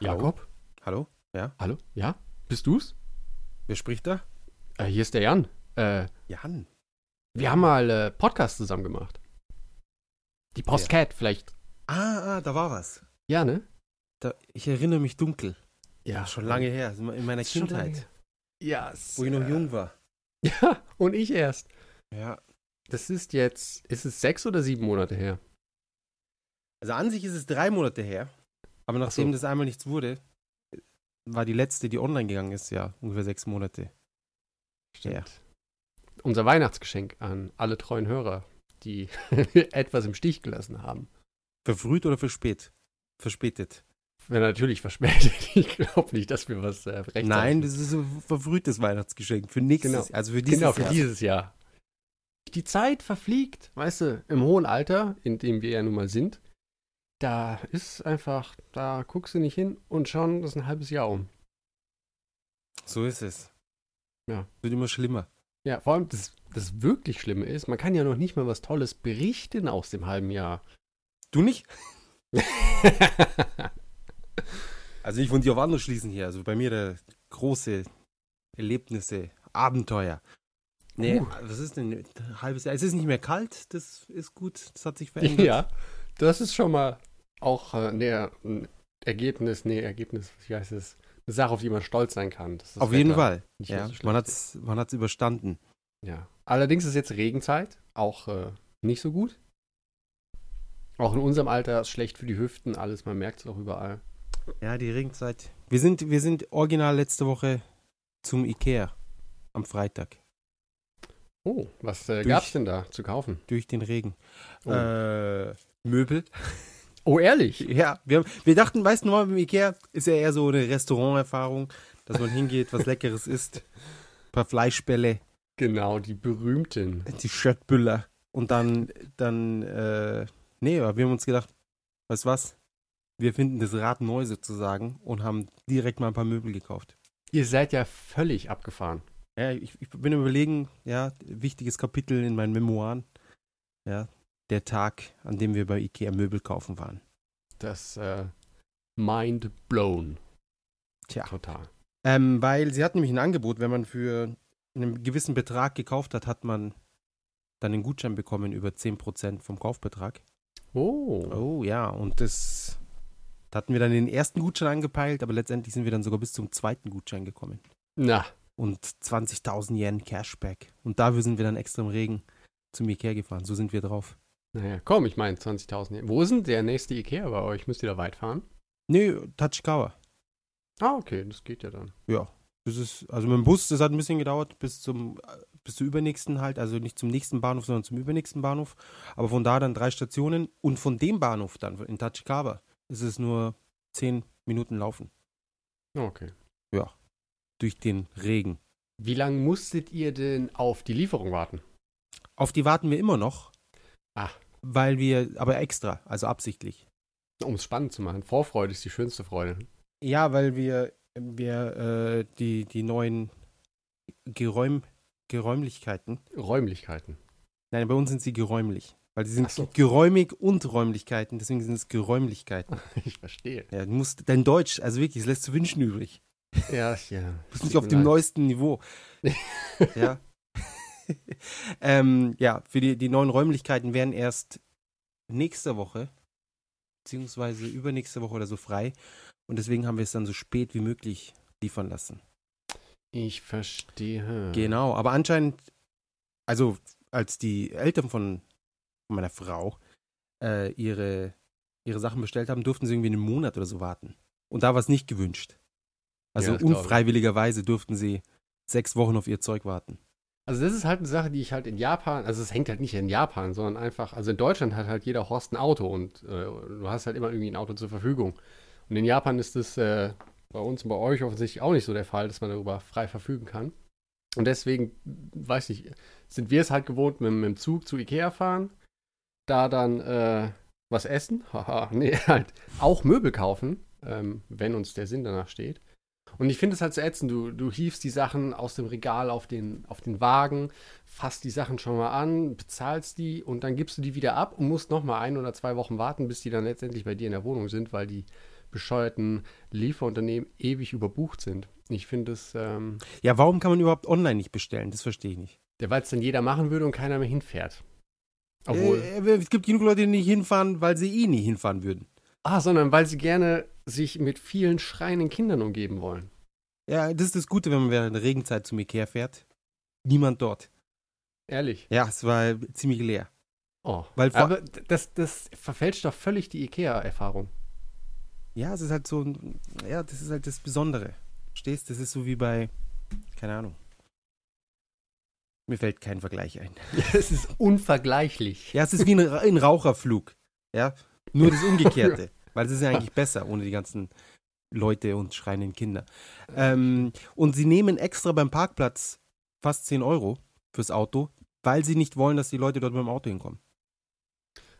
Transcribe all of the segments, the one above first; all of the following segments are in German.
Jakob? Hallo? Ja? Hallo? Ja? Bist du's? Wer spricht da? Äh, hier ist der Jan. Äh, Jan. wir haben mal äh, Podcast zusammen gemacht. Die Postcat vielleicht. Ah, ah, da war was. Ja, ne? Da, ich erinnere mich dunkel. Ja. Schon lange her, in meiner Kindheit, Ja. wo ich noch äh, jung war. Ja, und ich erst. Ja. Das ist jetzt, ist es sechs oder sieben Monate her? Also an sich ist es drei Monate her, aber nachdem so. das einmal nichts wurde, war die letzte, die online gegangen ist, ja, ungefähr sechs Monate. Ja. Unser Weihnachtsgeschenk an alle treuen Hörer, die etwas im Stich gelassen haben. Verfrüht oder verspät? Verspätet. Wäre natürlich verspätet. Ich glaube nicht, dass wir was äh, recht Nein, das ist ein verfrühtes Weihnachtsgeschenk für nächstes, Genau. also für dieses genau, für Jahr. dieses Jahr. Die Zeit verfliegt, weißt du, im hohen Alter, in dem wir ja nun mal sind, da ist einfach, da guckst du nicht hin und schon ist ein halbes Jahr um. So ist es. Ja. Wird immer schlimmer. Ja, vor allem das, das wirklich Schlimme ist, man kann ja noch nicht mal was Tolles berichten aus dem halben Jahr. Du nicht? Also ich wollte dich auf andere schließen hier. Also bei mir der große Erlebnisse, Abenteuer. Nee, Uh. was ist denn? Ein halbes Jahr. Es ist nicht mehr kalt, das ist gut, das hat sich verändert. ja, das ist schon mal auch äh, ne, ein Ergebnis, nee, Ergebnis, wie heißt es? Eine Sache, auf die man stolz sein kann. Auf jeden Fall. Ja, so man ist. hat's, man hat's überstanden. Ja. Allerdings ist jetzt Regenzeit, auch äh, nicht so gut. Auch in unserem Alter ist schlecht für die Hüften, alles, man merkt es auch überall. Ja, die Regenzeit. Wir sind, wir sind original letzte Woche zum Ikea am Freitag Oh, was äh, Durch- gab's denn da zu kaufen? durch den Regen. Oh, Äh, Möbel. oh ehrlich? Ja, wir, haben, wir dachten, weißt du, beim Ikea ist ja eher so eine Restauranterfahrung, dass man hingeht, was Leckeres isst, ein paar Fleischbälle, Genau, die berühmten. die Schöttbüller und dann, dann, äh, nee, aber wir haben uns gedacht, weißt du was, wir finden das Rad neu sozusagen und haben direkt mal ein paar Möbel gekauft. Ihr seid ja völlig abgefahren. Ja, ich, ich bin überlegen, ja, wichtiges Kapitel in meinen Memoiren, ja, der Tag, an dem wir bei Ikea Möbel kaufen waren. Das äh, Mind blown. Tja. Total. Ähm, weil sie hat nämlich ein Angebot, wenn man für einen gewissen Betrag gekauft hat, hat man dann einen Gutschein bekommen über 10% vom Kaufbetrag. Oh. Oh ja, und das da hatten wir dann den ersten Gutschein angepeilt, aber letztendlich sind wir dann sogar bis zum zweiten Gutschein gekommen. Na, Und 20.000 Yen Cashback. Und dafür sind wir dann extra im Regen zum Ikea gefahren. So sind wir drauf. Naja, komm, ich meine 20.000. Wo ist denn der nächste Ikea bei euch? Müsst ihr da weit fahren? Nee, Tachikawa. Ah, okay, das geht ja dann. Ja. Das ist, also mit dem Bus, das hat ein bisschen gedauert, bis zum, äh, bis zur übernächsten halt, also nicht zum nächsten Bahnhof, sondern zum übernächsten Bahnhof. Aber von da dann drei Stationen und von dem Bahnhof dann in Tachikawa ist es nur zehn Minuten laufen. Okay. Durch den Regen. Wie lange musstet ihr denn auf die Lieferung warten? Auf die warten wir immer noch. Ah. Weil wir, aber extra, also absichtlich. Um es spannend zu machen. Vorfreude ist die schönste Freude. Ja, weil wir, wir äh, die, die neuen Geräum, Geräumlichkeiten, Räumlichkeiten. nein, bei uns sind sie geräumlich. Weil die sind so. geräumig und Räumlichkeiten, deswegen sind es Geräumlichkeiten. Ich verstehe. Ja, du musst, dein Deutsch, also wirklich, es lässt zu wünschen übrig. Ja, ja. Du bist nicht auf dem neuesten Niveau. ja. ähm, ja, für die, die neuen Räumlichkeiten werden erst nächste Woche, beziehungsweise übernächste Woche oder so frei. Und deswegen haben wir es dann so spät wie möglich liefern lassen. Ich verstehe. Genau, aber anscheinend, also als die Eltern von meiner Frau äh, ihre, ihre Sachen bestellt haben, durften sie irgendwie einen Monat oder so warten. Und da war es nicht gewünscht. Also Ja, unfreiwilligerweise durften sie sechs Wochen auf ihr Zeug warten. Also das ist halt eine Sache, die ich halt in Japan, also es hängt halt nicht in Japan, sondern einfach, also in Deutschland hat halt jeder Horst ein Auto und äh, du hast halt immer irgendwie ein Auto zur Verfügung. Und in Japan ist das äh, bei uns und bei euch offensichtlich auch nicht so der Fall, dass man darüber frei verfügen kann. Und deswegen, weiß ich, sind wir es halt gewohnt, mit, mit dem Zug zu Ikea fahren, da dann äh, was essen, haha, nee, halt auch Möbel kaufen, ähm, wenn uns der Sinn danach steht. Und ich finde es halt so ätzend, du, du hiefst die Sachen aus dem Regal auf den, auf den Wagen, fasst die Sachen schon mal an, bezahlst die und dann gibst du die wieder ab und musst noch mal ein oder zwei Wochen warten, bis die dann letztendlich bei dir in der Wohnung sind, weil die bescheuerten Lieferunternehmen ewig überbucht sind. Ich finde es, ähm, Ja, warum kann man überhaupt online nicht bestellen? Das verstehe ich nicht. der weil es dann jeder machen würde und keiner mehr hinfährt. Obwohl, Äh, es gibt genug Leute, die nicht hinfahren, weil sie eh nie hinfahren würden. Ah, sondern weil sie gerne sich mit vielen schreienden Kindern umgeben wollen. Ja, das ist das Gute, wenn man während der Regenzeit zum Ikea fährt. Niemand dort. Ehrlich. Ja, es war ziemlich leer. Oh. Weil vor- Aber das, das verfälscht doch völlig die IKEA-Erfahrung. Ja, es ist halt so, ja, das ist halt das Besondere. Stehst, das ist so wie bei, keine Ahnung. Mir fällt kein Vergleich ein. Es ist unvergleichlich. Ja, es ist wie ein, ein Raucherflug. Ja, nur das Umgekehrte. Weil es ist ja eigentlich besser, ohne die ganzen Leute und schreienden Kinder. Ähm, und sie nehmen extra beim Parkplatz fast 10 Euro fürs Auto, weil sie nicht wollen, dass die Leute dort mit dem Auto hinkommen.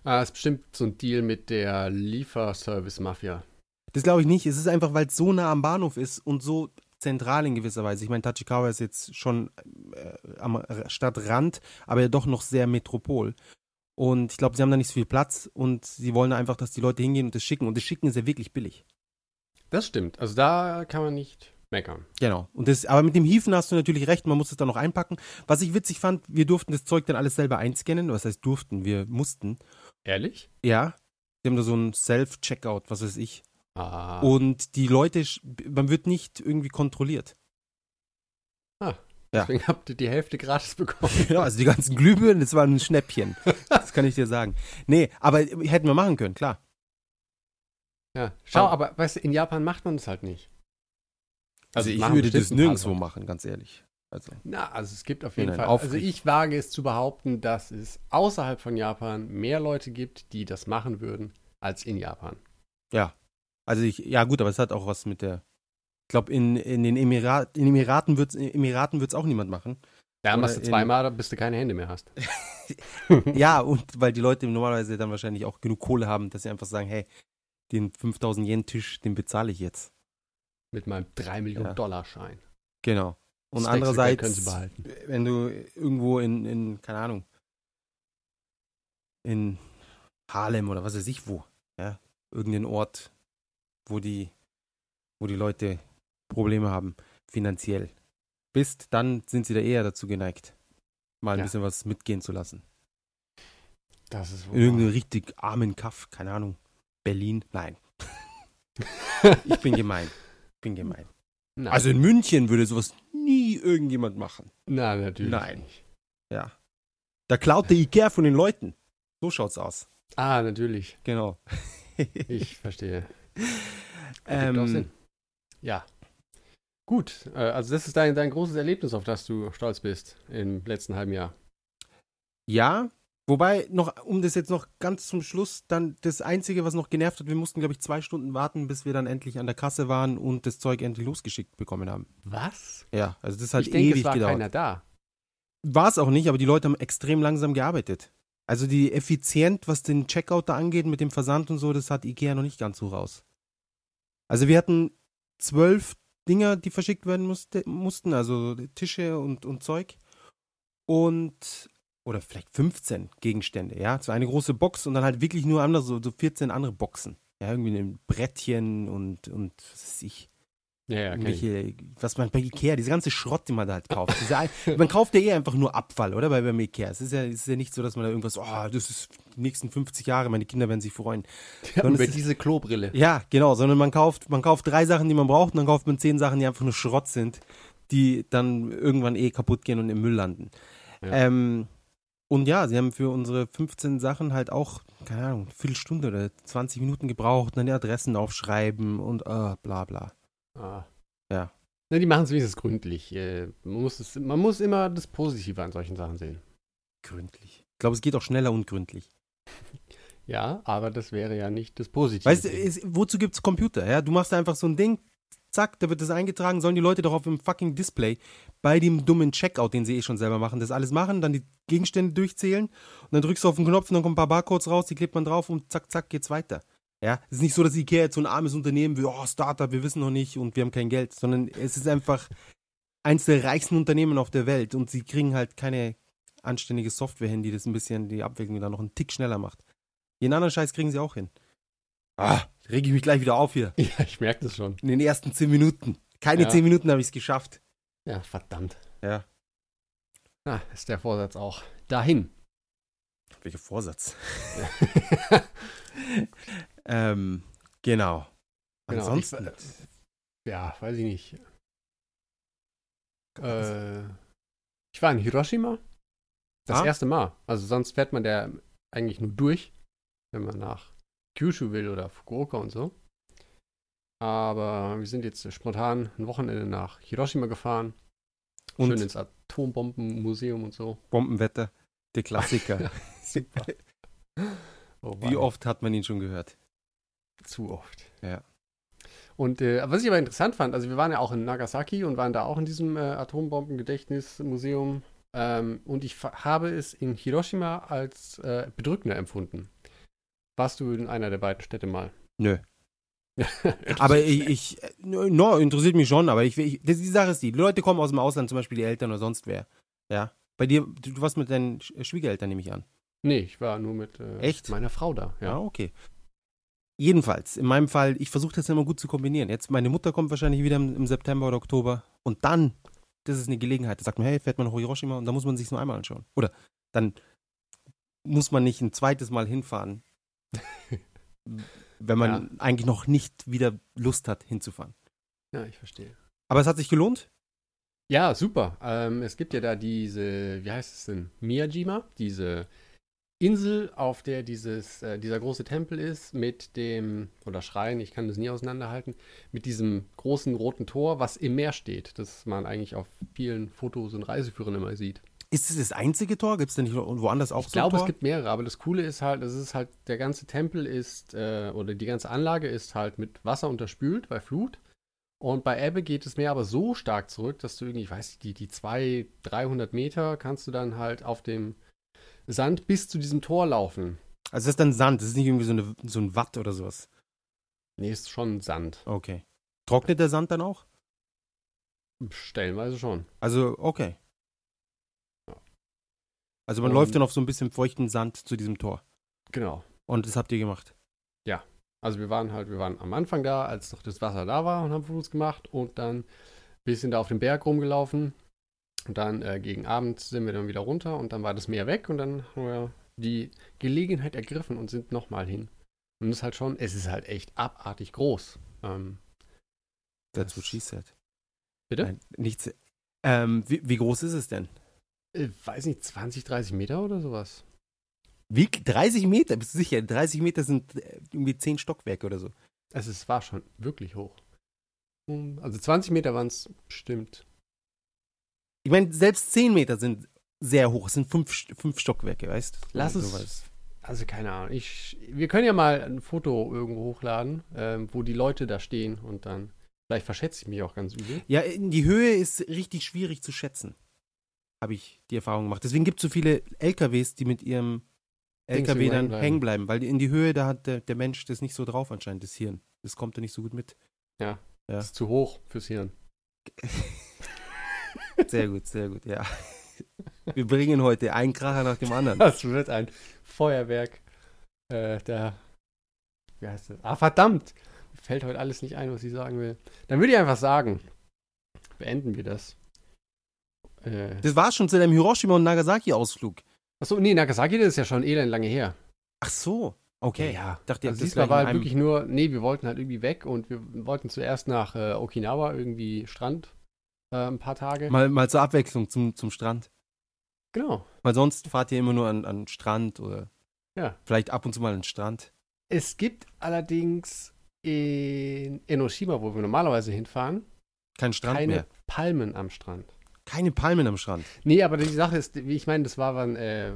Ah, ist bestimmt so ein Deal mit der Lieferservice-Mafia. Das glaube ich nicht. Es ist einfach, weil es so nah am Bahnhof ist und so zentral in gewisser Weise. Ich meine, Tachikawa ist jetzt schon äh, am Stadtrand, aber ja doch noch sehr Metropol. Und ich glaube, sie haben da nicht so viel Platz und sie wollen einfach, dass die Leute hingehen und das schicken. Und das Schicken ist ja wirklich billig. Das stimmt. Also da kann man nicht meckern. Genau. Und das, aber mit dem Hiefen hast du natürlich recht, man muss es dann noch einpacken. Was ich witzig fand, wir durften das Zeug dann alles selber einscannen. Was heißt durften? Wir mussten. Ehrlich? Ja. Sie haben da so ein Self-Checkout, was weiß ich. Ah. Und die Leute, man wird nicht irgendwie kontrolliert. ja. Deswegen habt ihr die Hälfte gratis bekommen. Ja, also die ganzen Glühbirnen, das war ein Schnäppchen. Kann ich dir sagen. Nee, aber hätten wir machen können, klar. Ja. Schau, Aber- aber weißt du, in Japan macht man das halt nicht. Also, ich machen würde das nirgendwo Leute. machen, ganz ehrlich. Also, Na, also es gibt auf jeden Fall. nein, Also ich wage es zu behaupten, dass es außerhalb von Japan mehr Leute gibt, die das machen würden, als in Japan. ja. Also ich, ja gut, aber es hat auch was mit der. Ich glaube, in, in den Emirat, in Emiraten wird es Emiraten wird's auch niemand machen. Oder machst du zweimal, bis du keine Hände mehr hast. ja, und weil die Leute normalerweise dann wahrscheinlich auch genug Kohle haben, dass sie einfach sagen, hey, den 5000 Yen Tisch, den bezahle ich jetzt. Mit meinem 3 Millionen Ja. Dollar Schein. Genau. Und Wechselgeld andererseits, wenn du irgendwo in, in, keine Ahnung, in Harlem oder was weiß ich wo, ja, irgendein Ort, wo die, wo die Leute Probleme haben, finanziell bist, dann sind sie da eher dazu geneigt, mal ein Ja. bisschen was mitgehen zu lassen. Das ist wohl In irgendeinem richtig armen Kaff, keine Ahnung, Berlin, nein. Ich bin gemein. Ich bin gemein. Nein. Also in München würde sowas nie irgendjemand machen. Na, natürlich. Nein. Nicht. Ja. Da klaut der Ikea von den Leuten. So schaut's aus. Ah, natürlich. Genau. Ich verstehe. Ähm, Sinn. Ja. Gut, äh, also das ist dein, dein großes Erlebnis, auf das du stolz bist im letzten halben Jahr. ja, wobei noch, um das jetzt noch ganz zum Schluss, dann das Einzige, was noch genervt hat, wir mussten, glaube ich, zwei Stunden warten, bis wir dann endlich an der Kasse waren und das Zeug endlich losgeschickt bekommen haben. Was? Ja, also das hat ich denke, ewig es war gedauert. keiner da. War es auch nicht, aber die Leute haben extrem langsam gearbeitet. Also die effizient, was den Checkout da angeht mit dem Versand und so, das hat Ikea noch nicht ganz so raus. Also wir hatten zwölf Dinger, die verschickt werden musste, mussten, also Tische und, und Zeug. Und, oder vielleicht 15 Gegenstände, ja. So eine große Box und dann halt wirklich nur andere, so, so 14 andere Boxen. Ja, irgendwie ein Brettchen und, und was weiß ich. Ja, ja. Irgendwelche, was man bei Ikea, diese ganze Schrott, den man da halt kauft. Diese, man kauft ja eh einfach nur Abfall, oder? Bei, beim Ikea. Es ist ja, es ist ja nicht so, dass man da irgendwas, oh, das ist die nächsten 50 Jahre, meine Kinder werden sich freuen. Ja, über diese Klobrille. Ja, genau, sondern man kauft, man kauft drei Sachen, die man braucht, und dann kauft man zehn Sachen, die einfach nur Schrott sind, die dann irgendwann eh kaputt gehen und im Müll landen. Ja. Ähm, und ja, sie haben für unsere 15 Sachen halt auch, keine Ahnung, eine Viertelstunde oder 20 Minuten gebraucht, dann die Adressen aufschreiben und äh, bla bla. Ah. Ja. Na, die machen es wenigstens gründlich. Äh, Man muss, es, man muss immer das Positive an solchen Sachen sehen. Gründlich. Ich glaube, es geht auch schneller und gründlich. Ja, aber das wäre ja nicht das Positive. Weißt du, wozu gibt es Computer? Ja? Du machst einfach so ein Ding, zack, da wird das eingetragen, sollen die Leute doch auf dem fucking Display bei dem dummen Checkout, den sie eh schon selber machen, das alles machen, dann die Gegenstände durchzählen und dann drückst du auf den Knopf und dann kommen ein paar Barcodes raus, die klebt man drauf und zack, zack, geht's weiter. Ja, es ist nicht so, dass Ikea jetzt so ein armes Unternehmen wie, oh, Startup, wir wissen noch nicht und wir haben kein Geld, sondern es ist einfach eins der reichsten Unternehmen auf der Welt und sie kriegen halt keine anständige Software hin, die das ein bisschen, die Abwicklung da noch einen Tick schneller macht. Den anderen Scheiß kriegen sie auch hin. Ah, rege ich mich gleich wieder auf hier. Ja, ich merke das schon. In den ersten zehn Minuten. Keine Ja. zehn Minuten habe ich es geschafft. Ja, verdammt. Ja. Na, ist der Vorsatz auch. Dahin. Welcher Vorsatz? ähm, genau. Genau, Ansonsten. Ich, ja, weiß ich nicht. Äh, ich war in Hiroshima. Das Ah. erste Mal. Also sonst fährt man der eigentlich nur durch, wenn man nach Kyushu will oder Fukuoka und so. Aber wir sind jetzt spontan ein Wochenende nach Hiroshima gefahren. Und Schön ins Atombombenmuseum und so. Bombenwetter, der Klassiker. Super. Oh, Wie oft hat man ihn schon gehört? Zu oft. Ja. Und äh, was ich aber interessant fand, also wir waren ja auch in Nagasaki und waren da auch in diesem äh, Atombomben-Gedächtnismuseum. Ähm, und ich habe es in Hiroshima als äh, bedrückender empfunden. Warst du in einer der beiden Städte mal? Nö. Aber ich, ich no, interessiert mich schon, aber ich, ich das, die Sache ist die, die Leute kommen aus dem Ausland, zum Beispiel die Eltern oder sonst wer. Ja. Bei dir, du, du warst mit deinen Sch- Schwiegereltern, nehme ich an. Nee, ich war nur mit äh, Echt? meiner Frau da. Ja, Ja. okay. Jedenfalls, in meinem Fall, ich versuche das immer gut zu kombinieren. Jetzt, meine Mutter kommt wahrscheinlich wieder im, im September oder Oktober und dann, das ist eine Gelegenheit, da sagt man, hey, fährt man nach Hiroshima und da muss man sich nur einmal anschauen. Oder dann muss man nicht ein zweites Mal hinfahren, wenn man eigentlich noch nicht wieder Lust hat, hinzufahren. ja, ich verstehe. Aber es hat sich gelohnt? Ja, super. Ähm, es gibt ja da diese, wie heißt es denn? Miyajima, diese Insel, auf der dieses, äh, dieser große Tempel ist, mit dem, oder Schrein, ich kann das nie auseinanderhalten, mit diesem großen roten Tor, was im Meer steht, das man eigentlich auf vielen Fotos und Reiseführern immer sieht. Ist es das einzige Tor? Gibt es denn nicht woanders auch Ich so ein glaube, es gibt mehrere, aber das Coole ist halt, das ist halt, der ganze Tempel ist, äh, oder die ganze Anlage ist halt mit Wasser unterspült bei Flut. Und bei Ebbe geht das Meer aber so stark zurück, dass du irgendwie, ich weiß nicht, die, die 200, 300 Meter kannst du dann halt auf dem Sand bis zu diesem Tor laufen. Also das ist dann Sand, das ist nicht irgendwie so, eine, so ein Watt oder sowas. Nee, ist schon Sand. Okay. Trocknet der Sand dann auch? Stellenweise schon. Also, okay. Also man Und- läuft dann auf so ein bisschen feuchten Sand zu diesem Tor. Genau. Und das habt ihr gemacht. Also wir waren halt, wir waren am Anfang da, als noch das Wasser da war und haben Fotos gemacht und dann ein bisschen da auf dem Berg rumgelaufen. Und dann äh, gegen Abend sind wir dann wieder runter und dann war das Meer weg und dann haben wir die Gelegenheit ergriffen und sind nochmal hin. Und es ist halt schon, es ist halt echt abartig groß. Ähm, That's what she said. bitte? Nein, nichts. Ähm, wie, wie groß ist es denn? Äh, weiß nicht, 20, 30 Meter oder sowas. Wie? 30 Meter? Bist du sicher? 30 Meter sind äh, irgendwie 10 Stockwerke oder so. Also es war schon wirklich hoch. Um, Also 20 Meter waren es bestimmt. Ich meine, selbst 10 Meter sind sehr hoch. Es sind 5 fünf Stockwerke, weißt du? Lass es. was. Also keine Ahnung. Ich, wir können ja mal ein Foto irgendwo hochladen, ähm, wo die Leute da stehen und dann. Vielleicht verschätze ich mich auch ganz übel. Ja, in die Höhe ist richtig schwierig zu schätzen. Habe ich die Erfahrung gemacht. Deswegen gibt es so viele LKWs, die mit ihrem LKW dann hängen bleiben. hängen bleiben, weil in die Höhe, da hat der, der Mensch das nicht so drauf anscheinend, das Hirn. Das kommt da nicht so gut mit. Ja. Das ist zu hoch fürs Hirn. Sehr gut, sehr gut, ja. Wir bringen heute einen Kracher nach dem anderen. Das wird ein Feuerwerk. Äh, der. Wie heißt das? Ah, verdammt! Mir fällt heute alles nicht ein, was ich sagen will. Dann würde ich einfach sagen, beenden wir das. Äh, Das war schon zu deinem Hiroshima- und Nagasaki-Ausflug. achso, nee, Nagasaki, das ist ja schon elend lange her. Ach so, okay. ja. Dachte, ihr Also diesmal war halt wirklich nur, nee, wir wollten halt irgendwie weg und wir wollten zuerst nach äh, Okinawa irgendwie Strand äh, ein paar Tage. Mal, mal zur Abwechslung zum, zum Strand. Genau. Weil sonst fahrt ihr immer nur an, an Strand oder Ja. vielleicht ab und zu mal an den Strand. Es gibt allerdings in Enoshima, wo wir normalerweise hinfahren, Kein Strand keine mehr. Palmen am Strand. Keine Palmen am Strand. Nee, aber die Sache ist, wie ich meine, das war dann äh,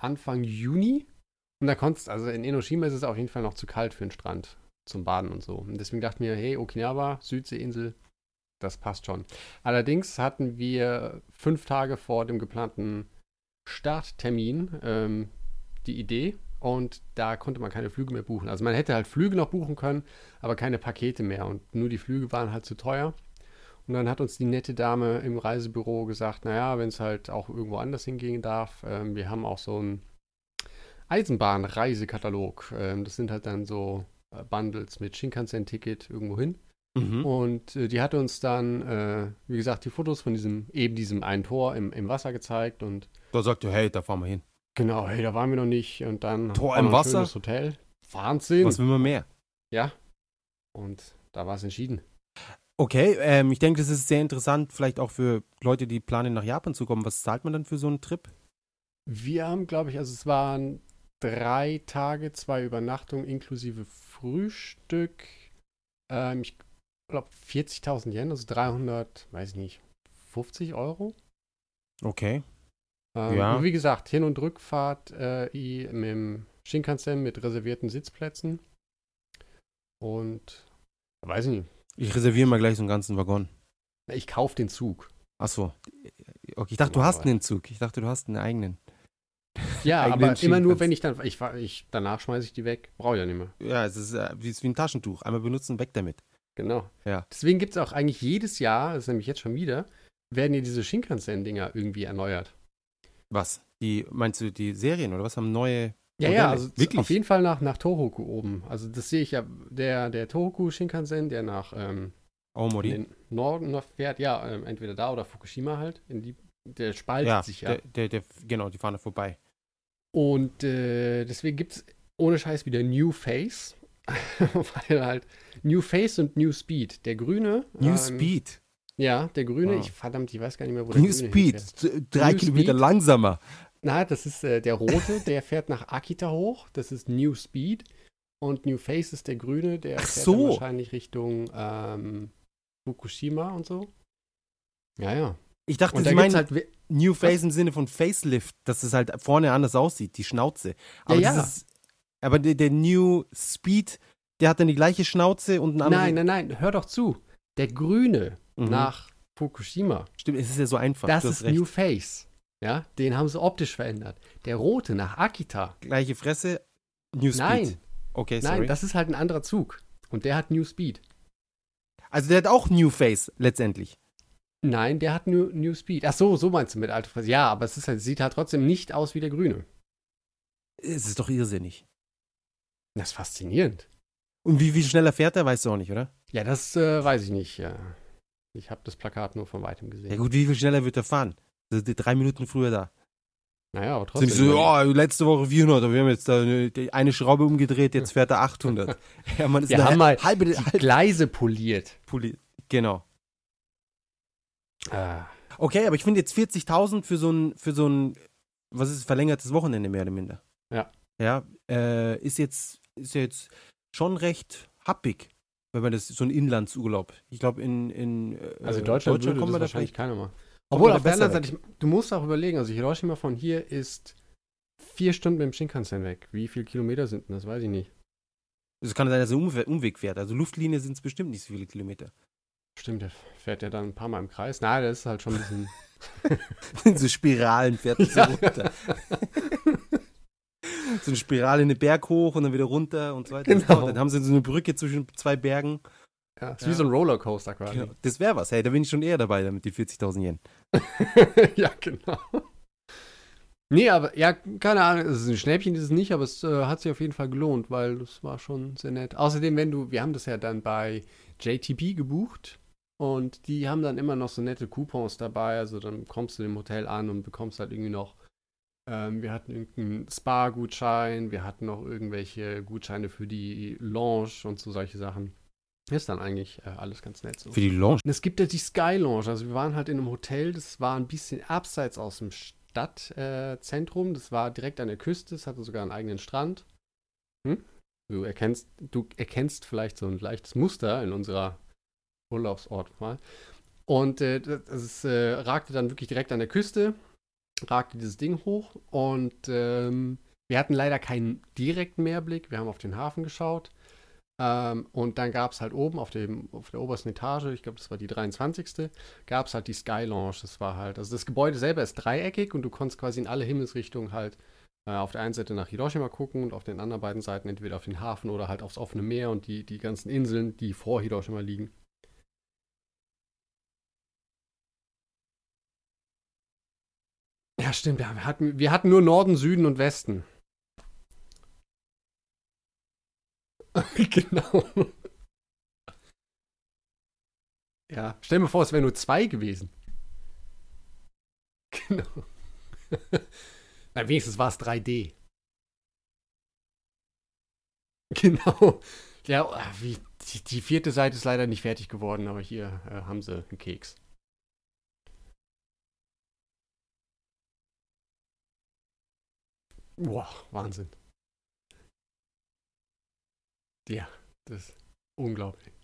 Anfang Juni. Und da konntest, also in Enoshima ist es auf jeden Fall noch zu kalt für den Strand zum Baden und so. Und deswegen dachten wir, hey, Okinawa, Südseeinsel, das passt schon. Allerdings hatten wir fünf Tage vor dem geplanten Starttermin ähm, die Idee und da konnte man keine Flüge mehr buchen. Also man hätte halt Flüge noch buchen können, aber keine Pakete mehr und nur die Flüge waren halt zu teuer. Und dann hat uns die nette Dame im Reisebüro gesagt, naja, wenn es halt auch irgendwo anders hingehen darf, ähm, wir haben auch so ein Eisenbahnreisekatalog. Ähm, das sind halt dann so äh, Bundles mit Shinkansen-Ticket irgendwo hin. Mhm. Und äh, die hat uns dann, äh, wie gesagt, die Fotos von diesem, eben diesem einen Tor im, im Wasser gezeigt und Da sagt er, hey, da fahren wir hin. genau, hey, da waren wir noch nicht und dann Tor im Wasser? schönes Hotel. Wahnsinn. Was will man mehr? Ja. Und da war es entschieden. Okay, ähm, ich denke, das ist sehr interessant, vielleicht auch für Leute, die planen, nach Japan zu kommen. Was zahlt man dann für so einen Trip? Wir haben, glaube ich, also es waren drei Tage, zwei Übernachtungen inklusive Frühstück. Ähm, ich glaube 40.000 Yen, also 300, weiß ich nicht, 50 Euro. Okay. Ähm, Ja. Wie gesagt, Hin- und Rückfahrt äh, i- mit dem Shinkansen mit reservierten Sitzplätzen. Und weiß ich nicht, Ich reserviere mal gleich so einen ganzen Waggon. ich kaufe den Zug. Achso. Okay, ich dachte, du hast einen Zug. Ich dachte, du hast einen eigenen. Ja, Eigenen aber immer nur, wenn ich dann, ich, ich danach schmeiße ich die weg. Brauche ich ja nicht mehr. Ja, es ist, äh, wie, es ist wie ein Taschentuch. Einmal benutzen, weg damit. Genau. Ja. Deswegen gibt es auch eigentlich jedes Jahr, das ist nämlich jetzt schon wieder, werden hier diese Shinkansen-Dinger irgendwie erneuert. Was? Die, meinst du die Serien oder was haben neue? Ja, Modelle? ja, also Wirklich? auf jeden Fall nach, nach Tohoku oben. Also das sehe ich ja, der, der Tohoku Shinkansen, der nach ähm, in Aomori? den Norden noch fährt, ja, ähm, entweder da oder Fukushima halt, in die, der spaltet Ja, sich ja. der, der, der, genau, die fahren da vorbei. Und äh, deswegen gibt es ohne Scheiß wieder New Face. Weil halt New Face und New Speed. Der grüne. New ähm, Speed. Ja, der grüne. Ah. Ich verdammt, ich weiß gar nicht mehr, wo der New grüne Speed. hinfährt. Drei New Kilometer Speed? langsamer. Na, das ist äh, der rote, der fährt nach Akita hoch. Das ist New Speed. Und New Face ist der grüne, der Ach fährt so. wahrscheinlich Richtung ähm, Fukushima und so. Ja, ja. Ich dachte, Und sie meinen halt. New Face im Sinne von Facelift, dass es halt vorne anders aussieht, die Schnauze. Aber, Ja, ja. dieses, aber der, der New Speed, der hat dann die gleiche Schnauze und ein anderes. Nein, nein, nein, hör doch zu. Der grüne Mhm. nach Fukushima, Stimmt, es ist ja so einfach. das ist recht. New Face. Ja, den haben sie optisch verändert. Der rote nach Akita. Gleiche Fresse, New Speed. Nein, Okay, sorry. nein, das ist halt ein anderer Zug. Und der hat New Speed. also der hat auch New Face letztendlich. Nein, der hat New, New Speed. Ach so, so meinst du mit alte Fresse. Ja, aber es ist halt, sieht halt trotzdem nicht aus wie der grüne. Es ist doch irrsinnig. Das ist faszinierend. Und wie viel schneller fährt er, weißt du auch nicht, oder? Ja, das äh, weiß ich nicht. Ja. Ich habe das Plakat nur von weitem gesehen. Ja gut, wie viel schneller wird er fahren? Das ist drei Minuten früher da. Naja, aber Sind trotzdem. die so, oh, letzte Woche 400, aber wir haben jetzt da eine, Schraube umgedreht, jetzt fährt er 800. ja, man ist Wir haben mal halbe, die halbe Gleise poliert. Pulli. Genau. Ah, Okay, aber ich finde jetzt 40.000 für so ein, für so ein, was ist, verlängertes Wochenende mehr oder minder. Ja. Ja, äh, ist jetzt, ist jetzt schon recht happig, wenn man das, so ein Inlandsurlaub. Ich glaube, in, in äh, also in Deutschland, würde kommt man da wahrscheinlich keiner kommt Obwohl, auf der anderen Seite, ich, du musst auch überlegen, also Hiroshima von hier ist vier Stunden mit dem Shinkansen weg. Wie viele Kilometer sind denn das? Weiß ich nicht. es kann sein, dass er Umwe Umweg fährt. Also Luftlinie sind es bestimmt nicht so viele Kilometer. Stimmt, der fährt ja dann ein paar Mal im Kreis. Nein, das ist halt schon ein bisschen. In so Spiralen fährt es so Ja. runter. so eine Spirale in den Berg hoch und dann wieder runter und so weiter. Genau. Dann haben sie so eine Brücke zwischen zwei Bergen. ja, ist Ja. wie so ein Rollercoaster quasi. Genau. Das wäre was. Hey, da bin ich schon eher dabei mit die 40.000 Yen. ja, genau. Nee, aber ja, keine Ahnung, es ist ein Schnäppchen, ist es nicht, aber es äh, hat sich auf jeden Fall gelohnt, weil das war schon sehr nett. Außerdem, wenn du, wir haben das ja dann bei JTB gebucht und die haben dann immer noch so nette Coupons dabei, also dann kommst du im Hotel an und bekommst halt irgendwie noch, ähm, wir hatten irgendeinen Spa-Gutschein, wir hatten noch irgendwelche Gutscheine für die Lounge und so solche Sachen. Ist dann eigentlich äh, alles ganz nett so. Für die Lounge. Und es gibt ja die Sky Lounge. Also wir waren halt in einem Hotel, das war ein bisschen abseits aus dem Stadtzentrum. Äh, das war direkt an der Küste, es hatte sogar einen eigenen Strand. Hm? Du erkennst, du erkennst vielleicht so ein leichtes Muster in unserer Urlaubsort mal. Und äh, das ist, äh, ragte dann wirklich direkt an der Küste, ragte dieses Ding hoch und ähm, wir hatten leider keinen direkten Meerblick. Wir haben auf den Hafen geschaut. Ähm, und dann gab es halt oben auf, dem, auf der obersten Etage, ich glaube, das war die 23. gab es halt die Sky Lounge. Das war halt, also das Gebäude selber ist dreieckig und du konntest quasi in alle Himmelsrichtungen halt äh, auf der einen Seite nach Hiroshima gucken und auf den anderen beiden Seiten entweder auf den Hafen oder halt aufs offene Meer und die, die ganzen Inseln, die vor Hiroshima liegen. Stimmt. Wir, hatten, wir hatten nur Norden, Süden und Westen. genau. Ja, stell mir vor, es wären nur zwei gewesen. Genau. Na, wenigstens war es 3D. Genau. Ja, wie, die, die, vierte Seite ist leider nicht fertig geworden, aber hier äh, haben sie einen Keks. Boah, Wahnsinn. Ja, das ist unglaublich.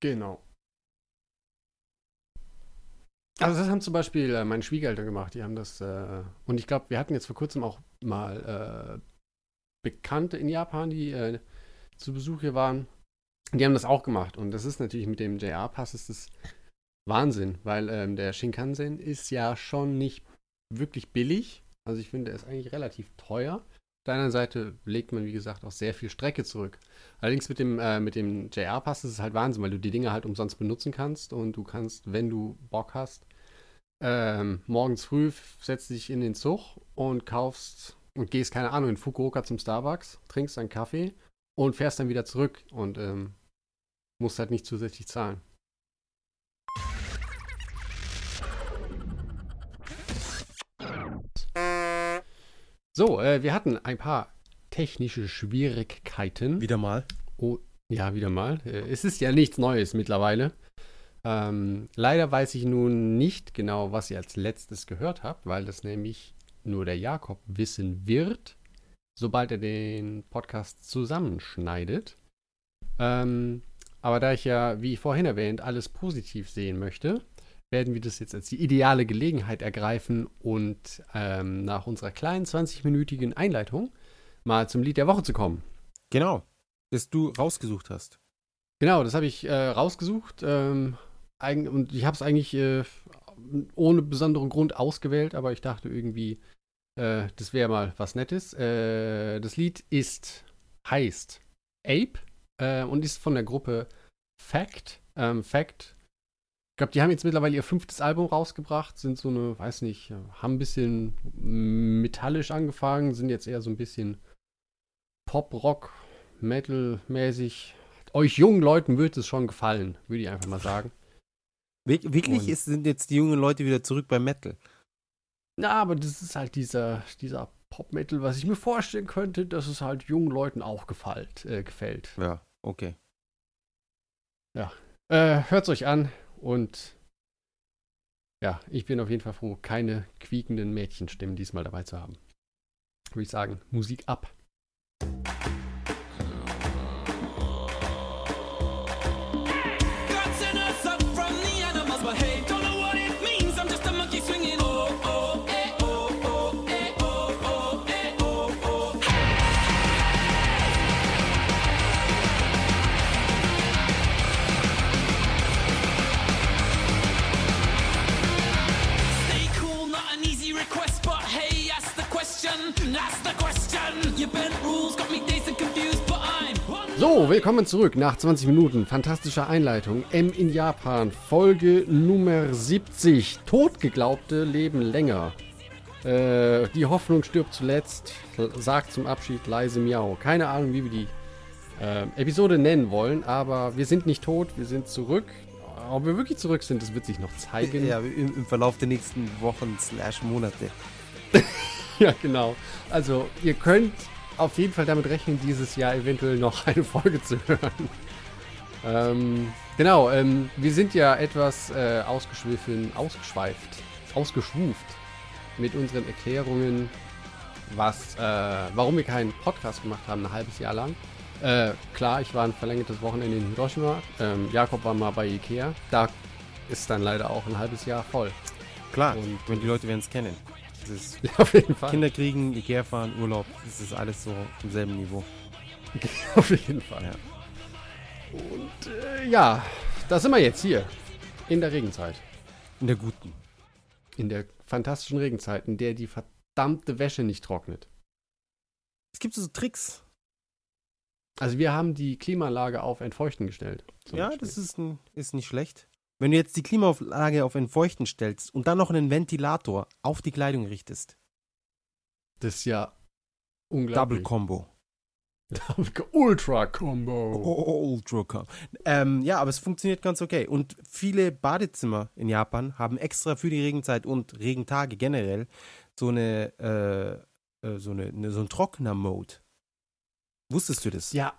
Genau. Also das haben zum Beispiel äh, meine Schwiegereltern gemacht. Die haben das, äh, und ich glaube, wir hatten jetzt vor kurzem auch mal äh, Bekannte in Japan, die äh, zu Besuch hier waren. Die haben das auch gemacht. Und das ist natürlich mit dem JR-Pass ist das Wahnsinn, weil ähm, der Shinkansen ist ja schon nicht wirklich billig. Also ich finde, er ist eigentlich relativ teuer der anderen Seite legt man, wie gesagt, auch sehr viel Strecke zurück. Allerdings mit dem, äh, dem JR-Pass ist es halt Wahnsinn, weil du die Dinge halt umsonst benutzen kannst und du kannst, wenn du Bock hast, ähm, morgens früh setzt dich in den Zug und kaufst und gehst, keine Ahnung, in Fukuoka zum Starbucks, trinkst einen Kaffee und fährst dann wieder zurück und ähm, musst halt nicht zusätzlich zahlen. So, äh, wir hatten ein paar technische Schwierigkeiten. Wieder mal. Oh, ja, wieder mal. Äh, es ist ja nichts Neues mittlerweile. Ähm, leider weiß ich nun nicht genau, was ihr als letztes gehört habt, weil das nämlich nur der Jakob wissen wird, sobald er den Podcast zusammenschneidet. Ähm, aber da ich ja, wie vorhin erwähnt, alles positiv sehen möchte, werden wir das jetzt als die ideale Gelegenheit ergreifen und ähm, nach unserer kleinen 20-minütigen Einleitung mal zum Lied der Woche zu kommen. Genau, das du rausgesucht hast. Genau, das habe ich äh, rausgesucht ähm, und ich habe es eigentlich äh, ohne besonderen Grund ausgewählt, aber ich dachte irgendwie, äh, das wäre mal was Nettes. Äh, das Lied ist, heißt Ape äh, und ist von der Gruppe Fact. Ähm, Fact ich glaube, die haben jetzt mittlerweile ihr fünftes Album rausgebracht, sind so eine, weiß nicht, haben ein bisschen metallisch angefangen, sind jetzt eher so ein bisschen Pop-Rock, Metal-mäßig. Euch jungen Leuten wird es schon gefallen, würde ich einfach mal sagen. Wirklich ist, sind jetzt die jungen Leute wieder zurück beim Metal? Na, aber das ist halt dieser, dieser Pop-Metal, was ich mir vorstellen könnte, dass es halt jungen Leuten auch gefällt. Äh, gefällt. Ja, okay. Ja. Äh, hört's euch an. Und ja, ich bin auf jeden Fall froh, keine quiekenden Mädchenstimmen diesmal dabei zu haben. Würde ich sagen, Musik ab. So, willkommen zurück nach 20 Minuten. Fantastischer Einleitung. M in Japan, Folge Nummer 70. Totgeglaubte leben länger. Äh, die Hoffnung stirbt zuletzt. Sagt zum Abschied leise Miau. Keine Ahnung, wie wir die äh, Episode nennen wollen, aber wir sind nicht tot, wir sind zurück. Ob wir wirklich zurück sind, das wird sich noch zeigen. Ja, im, im Verlauf der nächsten Wochen slash Monate. ja, genau. Also, ihr könnt auf jeden Fall damit rechnen, dieses Jahr eventuell noch eine Folge zu hören. Ähm, genau, ähm, wir sind ja etwas äh, ausgeschwiffen, ausgeschweift, ausgeschwuft mit unseren Erklärungen, was, äh, warum wir keinen Podcast gemacht haben, ein halbes Jahr lang. Äh, klar, ich war ein verlängertes Wochenende in Hiroshima. Ähm, Jakob war mal bei Ikea. Da ist dann leider auch ein halbes Jahr voll. Klar, und wenn die Leute werden es kennen. Das ist ja, auf jeden Fall. Kinder kriegen, Ikea fahren, Urlaub, das ist alles so im selben Niveau. auf jeden Fall. Ja. Und äh, ja, da sind wir jetzt hier. In der Regenzeit. In der guten. In der fantastischen Regenzeit, in der die verdammte Wäsche nicht trocknet. Es gibt so Tricks. Also wir haben die Klimaanlage auf Entfeuchten gestellt. Ja, Beispiel. das ist, ein, ist nicht schlecht. Wenn du jetzt die Klimaanlage auf Entfeuchten stellst und dann noch einen Ventilator auf die Kleidung richtest, das ist ja Double unglaublich. Combo. Ultra Combo. Ultra Combo. Ähm, ja, aber es funktioniert ganz okay. Und viele Badezimmer in Japan haben extra für die Regenzeit und Regentage generell so eine, äh, äh, so eine, eine so ein Trockner-Mode. Wusstest du das? Ja,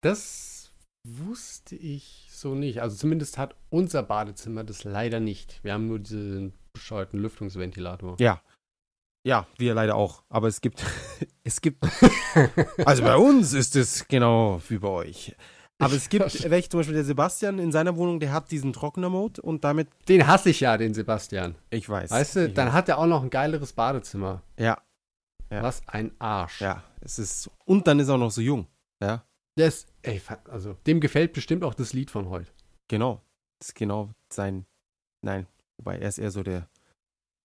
das wusste ich so nicht. Also zumindest hat unser Badezimmer das leider nicht. Wir haben nur diesen bescheuerten Lüftungsventilator. Ja. Ja, wir leider auch. Aber es gibt, es gibt, also bei uns ist es genau wie bei euch. Aber es gibt welche, zum Beispiel der Sebastian in seiner Wohnung, der hat diesen Trockner-Mode und damit, Den hasse ich ja, den Sebastian. ich weiß. Weißt du, dann weiß. hat er auch noch ein geileres Badezimmer. Ja, Ja. Was ein Arsch. ja, es ist, und dann ist er auch noch so jung. Ja, Der ist, ey, also dem gefällt bestimmt auch das Lied von heute. genau. Das ist genau sein, nein, wobei er ist eher so der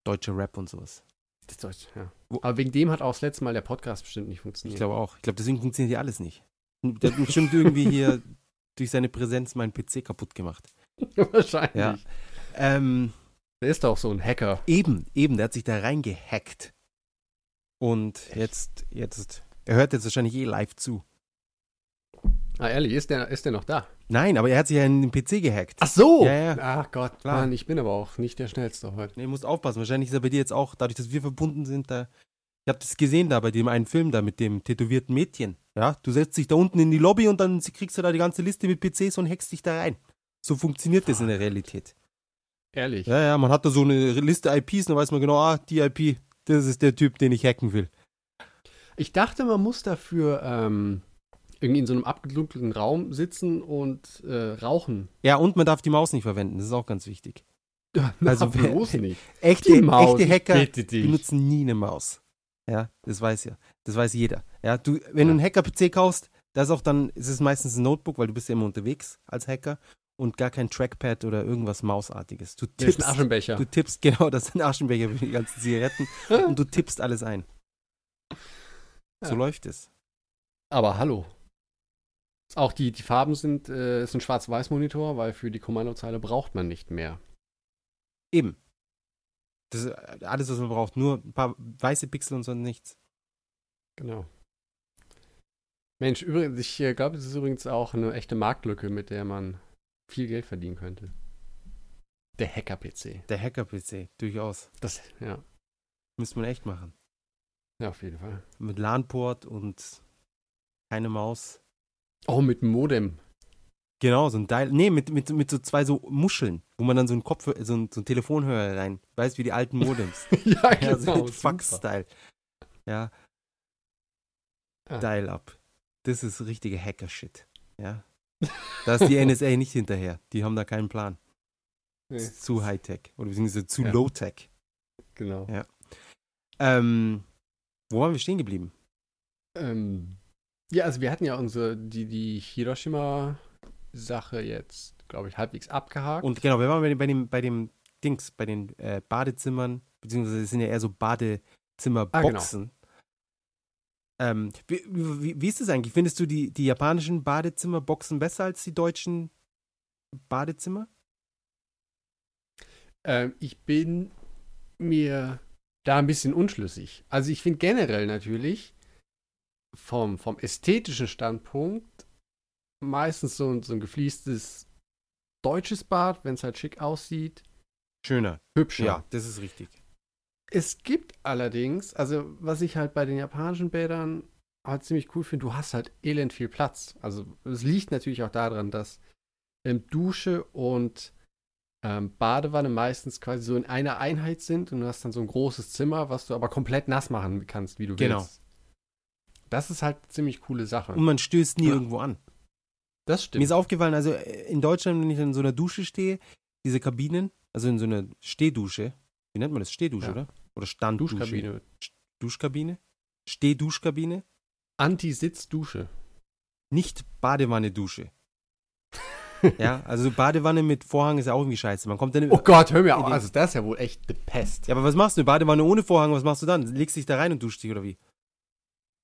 deutsche Rap und sowas. Das Deutsch, ja. Aber wegen dem hat auch das letzte Mal der Podcast bestimmt nicht Ich funktioniert. glaube auch. Ich glaube, deswegen funktioniert hier alles nicht. Der hat bestimmt irgendwie hier durch seine Präsenz meinen PC kaputt gemacht. Wahrscheinlich. Ja. Ähm, Der ist doch so ein Hacker. Eben, eben, der hat sich da reingehackt. Und jetzt, jetzt, er hört jetzt wahrscheinlich eh live zu. Ah, ehrlich, ist der, ist der noch da? Nein, aber er hat sich ja in den PC gehackt. Ach so! Ja, ja. Ach Gott, Klar. Mann, ich bin aber auch nicht der Schnellste heute. Nee, musst aufpassen. Wahrscheinlich ist er bei dir jetzt auch, dadurch, dass wir verbunden sind, da. Ich hab das gesehen da bei dem einen Film da mit dem tätowierten Mädchen. Ja, du setzt dich da unten in die Lobby und dann kriegst du da die ganze Liste mit PCs und hackst dich da rein. So funktioniert das in der Realität. Ehrlich. Ja, ja, man hat da so eine Liste IPs, dann weiß man genau, ah, die IP, das ist der Typ, den ich hacken will. Ich dachte, man muss dafür ähm, irgendwie in so einem abgedunkelten Raum sitzen und äh, rauchen. Ja, und man darf die Maus nicht verwenden, das ist auch ganz wichtig. Also, Na, bloß nicht. Echte, echte Hacker benutzen nie eine Maus. Ja, das weiß ja. Das weiß jeder. Ja, du, wenn du einen Hacker-PC kaufst, da ist auch dann, ist es meistens ein Notebook, weil du bist ja immer unterwegs als Hacker und gar kein Trackpad oder irgendwas Mausartiges. Du Der ist tippst, ein Aschenbecher. du tippst, genau, das ist ein Aschenbecher für die ganzen Zigaretten und du tippst alles ein. So Ja. läuft es. Aber hallo. Auch die, die Farben sind, äh, ist ein Schwarz-Weiß-Monitor, weil für die Kommandozeile braucht man nicht mehr. Eben. Das ist äh, alles, was man braucht. Nur ein paar weiße Pixel und sonst nichts. Genau. Mensch, übrigens, ich äh, glaube, das ist übrigens auch eine echte Marktlücke, mit der man viel Geld verdienen könnte. Der Hacker-PC. Der Hacker-PC, durchaus. Das, ja. Müsste man echt machen. Ja, auf jeden Fall. Mit LAN-Port und keine Maus. Oh, mit dem Modem. Genau, so ein Dial. Nee, mit, mit, mit so zwei so Muscheln, wo man dann so einen Kopf, so ein, so ein Telefonhörer rein. Weißt wie die alten Modems. ja, ja, so genau. Fax-Style. Ja. Ah. Dial-up. Das ist richtige Hacker-Shit. Ja. Da ist die NSA nicht hinterher. Die haben da keinen Plan. Das Nee, ist zu High-Tech. Oder beziehungsweise zu Ja. Low-Tech. genau. Ja. Ähm, wo waren wir stehen geblieben? Ähm, ja, also wir hatten ja unsere, die, die Hiroshima-Sache jetzt, glaube ich, halbwegs abgehakt. Und genau, wir waren bei dem, bei dem, bei dem Dings, bei den äh, Badezimmern, beziehungsweise es sind ja eher so Badezimmerboxen. ähm, wie, wie, wie ist das eigentlich? Findest du die, die japanischen Badezimmerboxen besser als die deutschen Badezimmer? Ähm, ich bin mir da ein bisschen unschlüssig. Also ich finde generell natürlich vom, vom ästhetischen Standpunkt meistens so, ein- so ein gefliestes deutsches Bad, wenn es halt schick aussieht, Schöner. hübscher. Ja, das ist richtig. Es gibt allerdings, also was ich halt bei den japanischen Bädern halt ziemlich cool finde, du hast halt elend viel Platz. Also es liegt natürlich auch daran, dass ähm, Dusche und ähm, Badewanne meistens quasi so in einer Einheit sind und du hast dann so ein großes Zimmer, was du aber komplett nass machen kannst, wie du Genau. willst. Das ist halt eine ziemlich coole Sache. Und man stößt nie Ja. irgendwo an. das Mir stimmt. ist aufgefallen, also äh, in Deutschland, wenn ich in so einer Dusche stehe, diese Kabinen, also in so einer Stehdusche, wie nennt man das? Stehdusche, Ja. oder? Oder Standdusche? Duschkabine. Duschkabine? Stehduschkabine? Anti-Sitz-Dusche. Nicht Badewanne-Dusche. ja, also Badewanne mit Vorhang ist ja auch irgendwie scheiße. Man kommt dann Oh Gott, hör mir auf. Also das ist ja wohl echt the Pest. Ja, aber was machst du? Badewanne ohne Vorhang, was machst du dann? Legst dich da rein und duschst dich oder wie?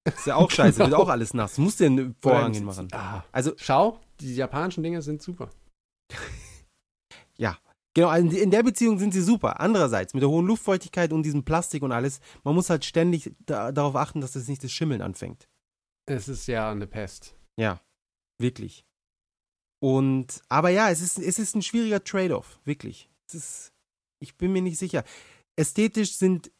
Ist ja auch scheiße, wird auch alles nass. Muss den Vorhang hinmachen. Ah, also schau, die japanischen Dinge sind super. ja, Genau, also in der Beziehung sind sie super. Andererseits, mit der hohen Luftfeuchtigkeit und diesem Plastik und alles, man muss halt ständig da, darauf achten, dass das nicht das Schimmeln anfängt. Es ist ja eine Pest. Ja, wirklich. Und, aber ja, es ist, es ist ein schwieriger Trade-off, wirklich. Es ist, ich bin mir nicht sicher. Ästhetisch sind,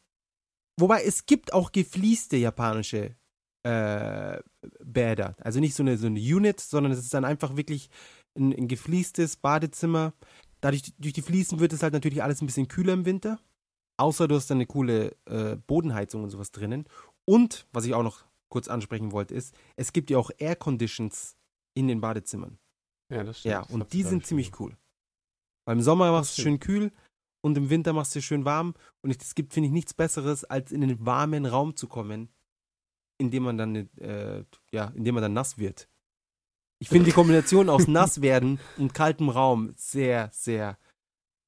wobei es gibt auch gefließte japanische äh, Bäder. Also nicht so eine, so eine Unit, sondern es ist dann einfach wirklich ein, ein gefliestes Badezimmer. Dadurch, durch die Fliesen wird es halt natürlich alles ein bisschen kühler im Winter. Außer du hast dann eine coole äh, Bodenheizung und sowas drinnen. Und, was ich auch noch kurz ansprechen wollte, ist, es gibt ja auch Air Conditions in den Badezimmern. Ja, das stimmt. Ja, und die sind ziemlich cool. Weil im Sommer machst du schön kühl und im Winter machst du schön warm. Und es gibt, finde ich, nichts Besseres, als in einen warmen Raum zu kommen, in dem man dann, äh, ja, in dem man dann nass wird. Ich finde die Kombination aus nass werden und kaltem Raum sehr, sehr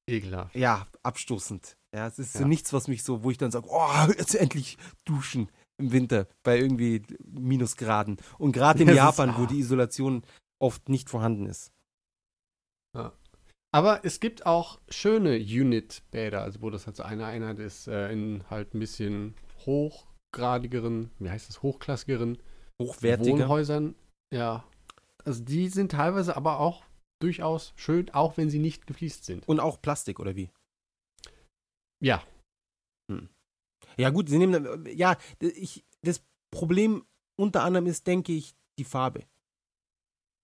ekelhaft. Ja, abstoßend. Ja, es ist ja. so nichts, was mich so, wo ich dann sage, oh, jetzt endlich duschen im Winter bei irgendwie Minusgraden. Und gerade in Japan, ist, wo die Isolation oft nicht vorhanden ist. Ja. Aber es gibt auch schöne Unit-Bäder, also wo das halt so eine Einheit ist, äh, in halt ein bisschen hochgradigeren, wie heißt das, hochklassigeren Hochwertiger. Wohnhäusern. Ja. Also die sind teilweise aber auch durchaus schön, auch wenn sie nicht gefliest sind. Und auch Plastik, oder wie? Ja. Hm. Ja, gut, sie nehmen. Ja, ich, das Problem unter anderem ist, denke ich, die Farbe.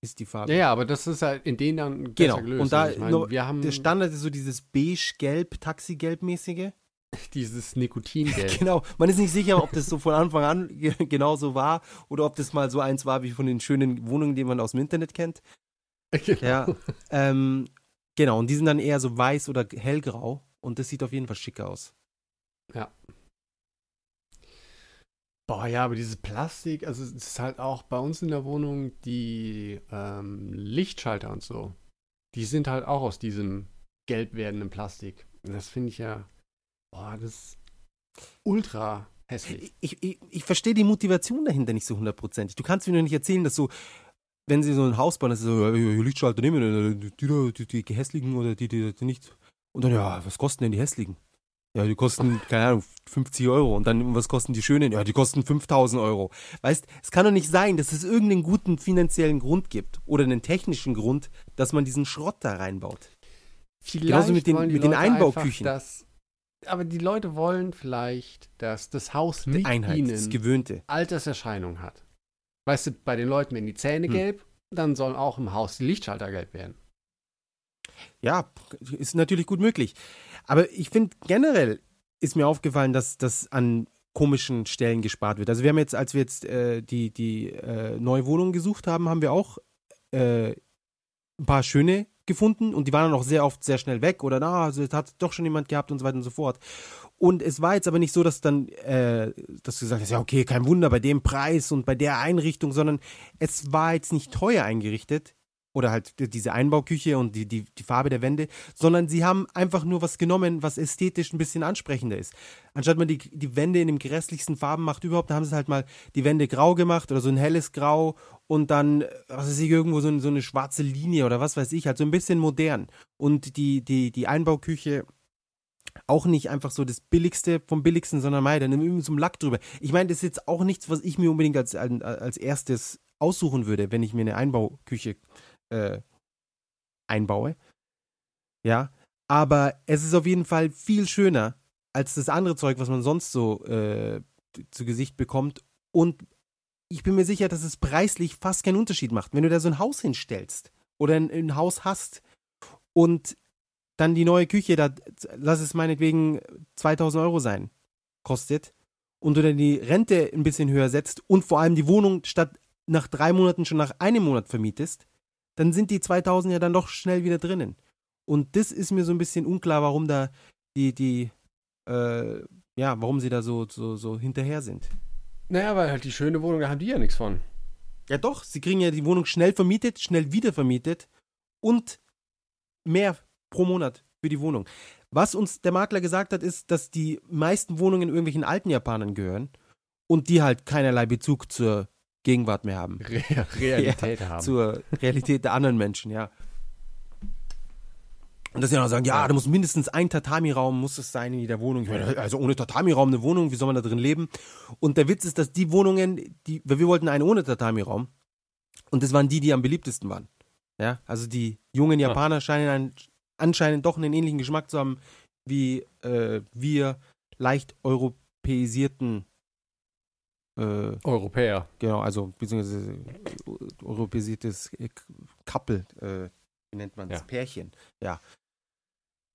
Ist die Farbe. Ja, ja, aber das ist halt in denen dann genau. gelöst. Und da, ich mein, wir haben der Standard ist so dieses beige-gelb, Taxigelb-mäßige. Dieses Nikotingelb. genau. Man ist nicht sicher, ob das so von Anfang an genau so war oder ob das mal so eins war wie von den schönen Wohnungen, die man aus dem Internet kennt. Genau. Ja. Ähm, genau. Und die sind dann eher so weiß oder hellgrau. Und das sieht auf jeden Fall schicker aus. Ja. Boah, ja, aber dieses Plastik, also es ist halt auch bei uns in der Wohnung die ähm, Lichtschalter und so. Die sind halt auch aus diesem gelb werdenden Plastik. Und das finde ich ja, boah, das ist ultra hässlich. Ich, ich, ich verstehe die Motivation dahinter nicht so hundertprozentig. Du kannst mir nur nicht erzählen, dass so, wenn sie so ein Haus bauen, dass sie so, ja, Lichtschalter nehmen, die, die, die, die hässlichen oder die, die, die nicht. Und dann, ja, was kosten denn die hässlichen? Ja, die kosten, keine Ahnung, 50 Euro. Und dann, was kosten die schönen? Ja, die kosten 5000 Euro. Weißt, es kann doch nicht sein, dass es irgendeinen guten finanziellen Grund gibt oder einen technischen Grund, dass man diesen Schrott da reinbaut. Vielleicht Genauso mit den, mit den Einbauküchen. Das, aber die Leute wollen vielleicht, dass das Haus mit Einheit, ihnen das Gewöhnte. Alterserscheinung hat. Weißt du, bei den Leuten werden die Zähne hm. gelb, dann sollen auch im Haus die Lichtschalter gelb werden. Ja, ist natürlich gut möglich. Aber ich finde generell ist mir aufgefallen, dass das an komischen Stellen gespart wird. Also wir haben jetzt, als wir jetzt äh, die, die äh, neue Wohnung gesucht haben, haben wir auch äh, ein paar schöne gefunden und die waren dann auch sehr oft sehr schnell weg oder na, also es hat doch schon jemand gehabt und so weiter und so fort. Und es war jetzt aber nicht so, dass dann, äh, dass du gesagt hast, ja okay, kein Wunder bei dem Preis und bei der Einrichtung, sondern es war jetzt nicht teuer eingerichtet oder halt diese Einbauküche und die, die, die Farbe der Wände, sondern sie haben einfach nur was genommen, was ästhetisch ein bisschen ansprechender ist. Anstatt man die, die Wände in den grässlichsten Farben macht überhaupt, da haben sie halt mal die Wände grau gemacht oder so ein helles Grau und dann, was weiß ich, irgendwo so, so eine schwarze Linie oder was weiß ich, halt so ein bisschen modern. Und die, die, die Einbauküche auch nicht einfach so das Billigste vom Billigsten, sondern mei, dann irgendwie so ein Lack drüber. Ich meine, das ist jetzt auch nichts, was ich mir unbedingt als, als erstes aussuchen würde, wenn ich mir eine Einbauküche äh, einbaue. Ja, aber es ist auf jeden Fall viel schöner als das andere Zeug, was man sonst so äh, zu Gesicht bekommt. Und ich bin mir sicher, dass es preislich fast keinen Unterschied macht. Wenn du da so ein Haus hinstellst oder ein, ein Haus hast und dann die neue Küche, da lass es meinetwegen 2000 Euro sein, kostet und du dann die Rente ein bisschen höher setzt und vor allem die Wohnung statt nach drei Monaten schon nach einem Monat vermietest, dann sind die 2000 ja dann doch schnell wieder drinnen. Und das ist mir so ein bisschen unklar, warum da die, die, äh, ja, warum sie da so, so, so hinterher sind. Naja, weil halt die schöne Wohnung, da haben die ja nichts von. Ja doch, sie kriegen ja die Wohnung schnell vermietet, schnell wieder vermietet und mehr pro Monat für die Wohnung. Was uns der Makler gesagt hat, ist, dass die meisten Wohnungen irgendwelchen alten Japanern gehören und die halt keinerlei Bezug zur Gegenwart mehr haben. Re Realität ja, haben. Zur Realität der anderen Menschen, ja. Und dass sie dann auch sagen, ja, da muss mindestens ein Tatami-Raum muss es sein in jeder Wohnung. Meine, also ohne Tatami-Raum eine Wohnung, wie soll man da drin leben? Und der Witz ist, dass die Wohnungen, die, weil wir wollten eine ohne Tatami-Raum. Und das waren die, die am beliebtesten waren. Ja, also die jungen Japaner ja. scheinen einen, anscheinend doch einen ähnlichen Geschmack zu haben wie äh, wir leicht europäisierten äh, Europäer. Genau, also beziehungsweise europäisiertes Couple, äh, wie nennt man es? Ja. Pärchen. Ja.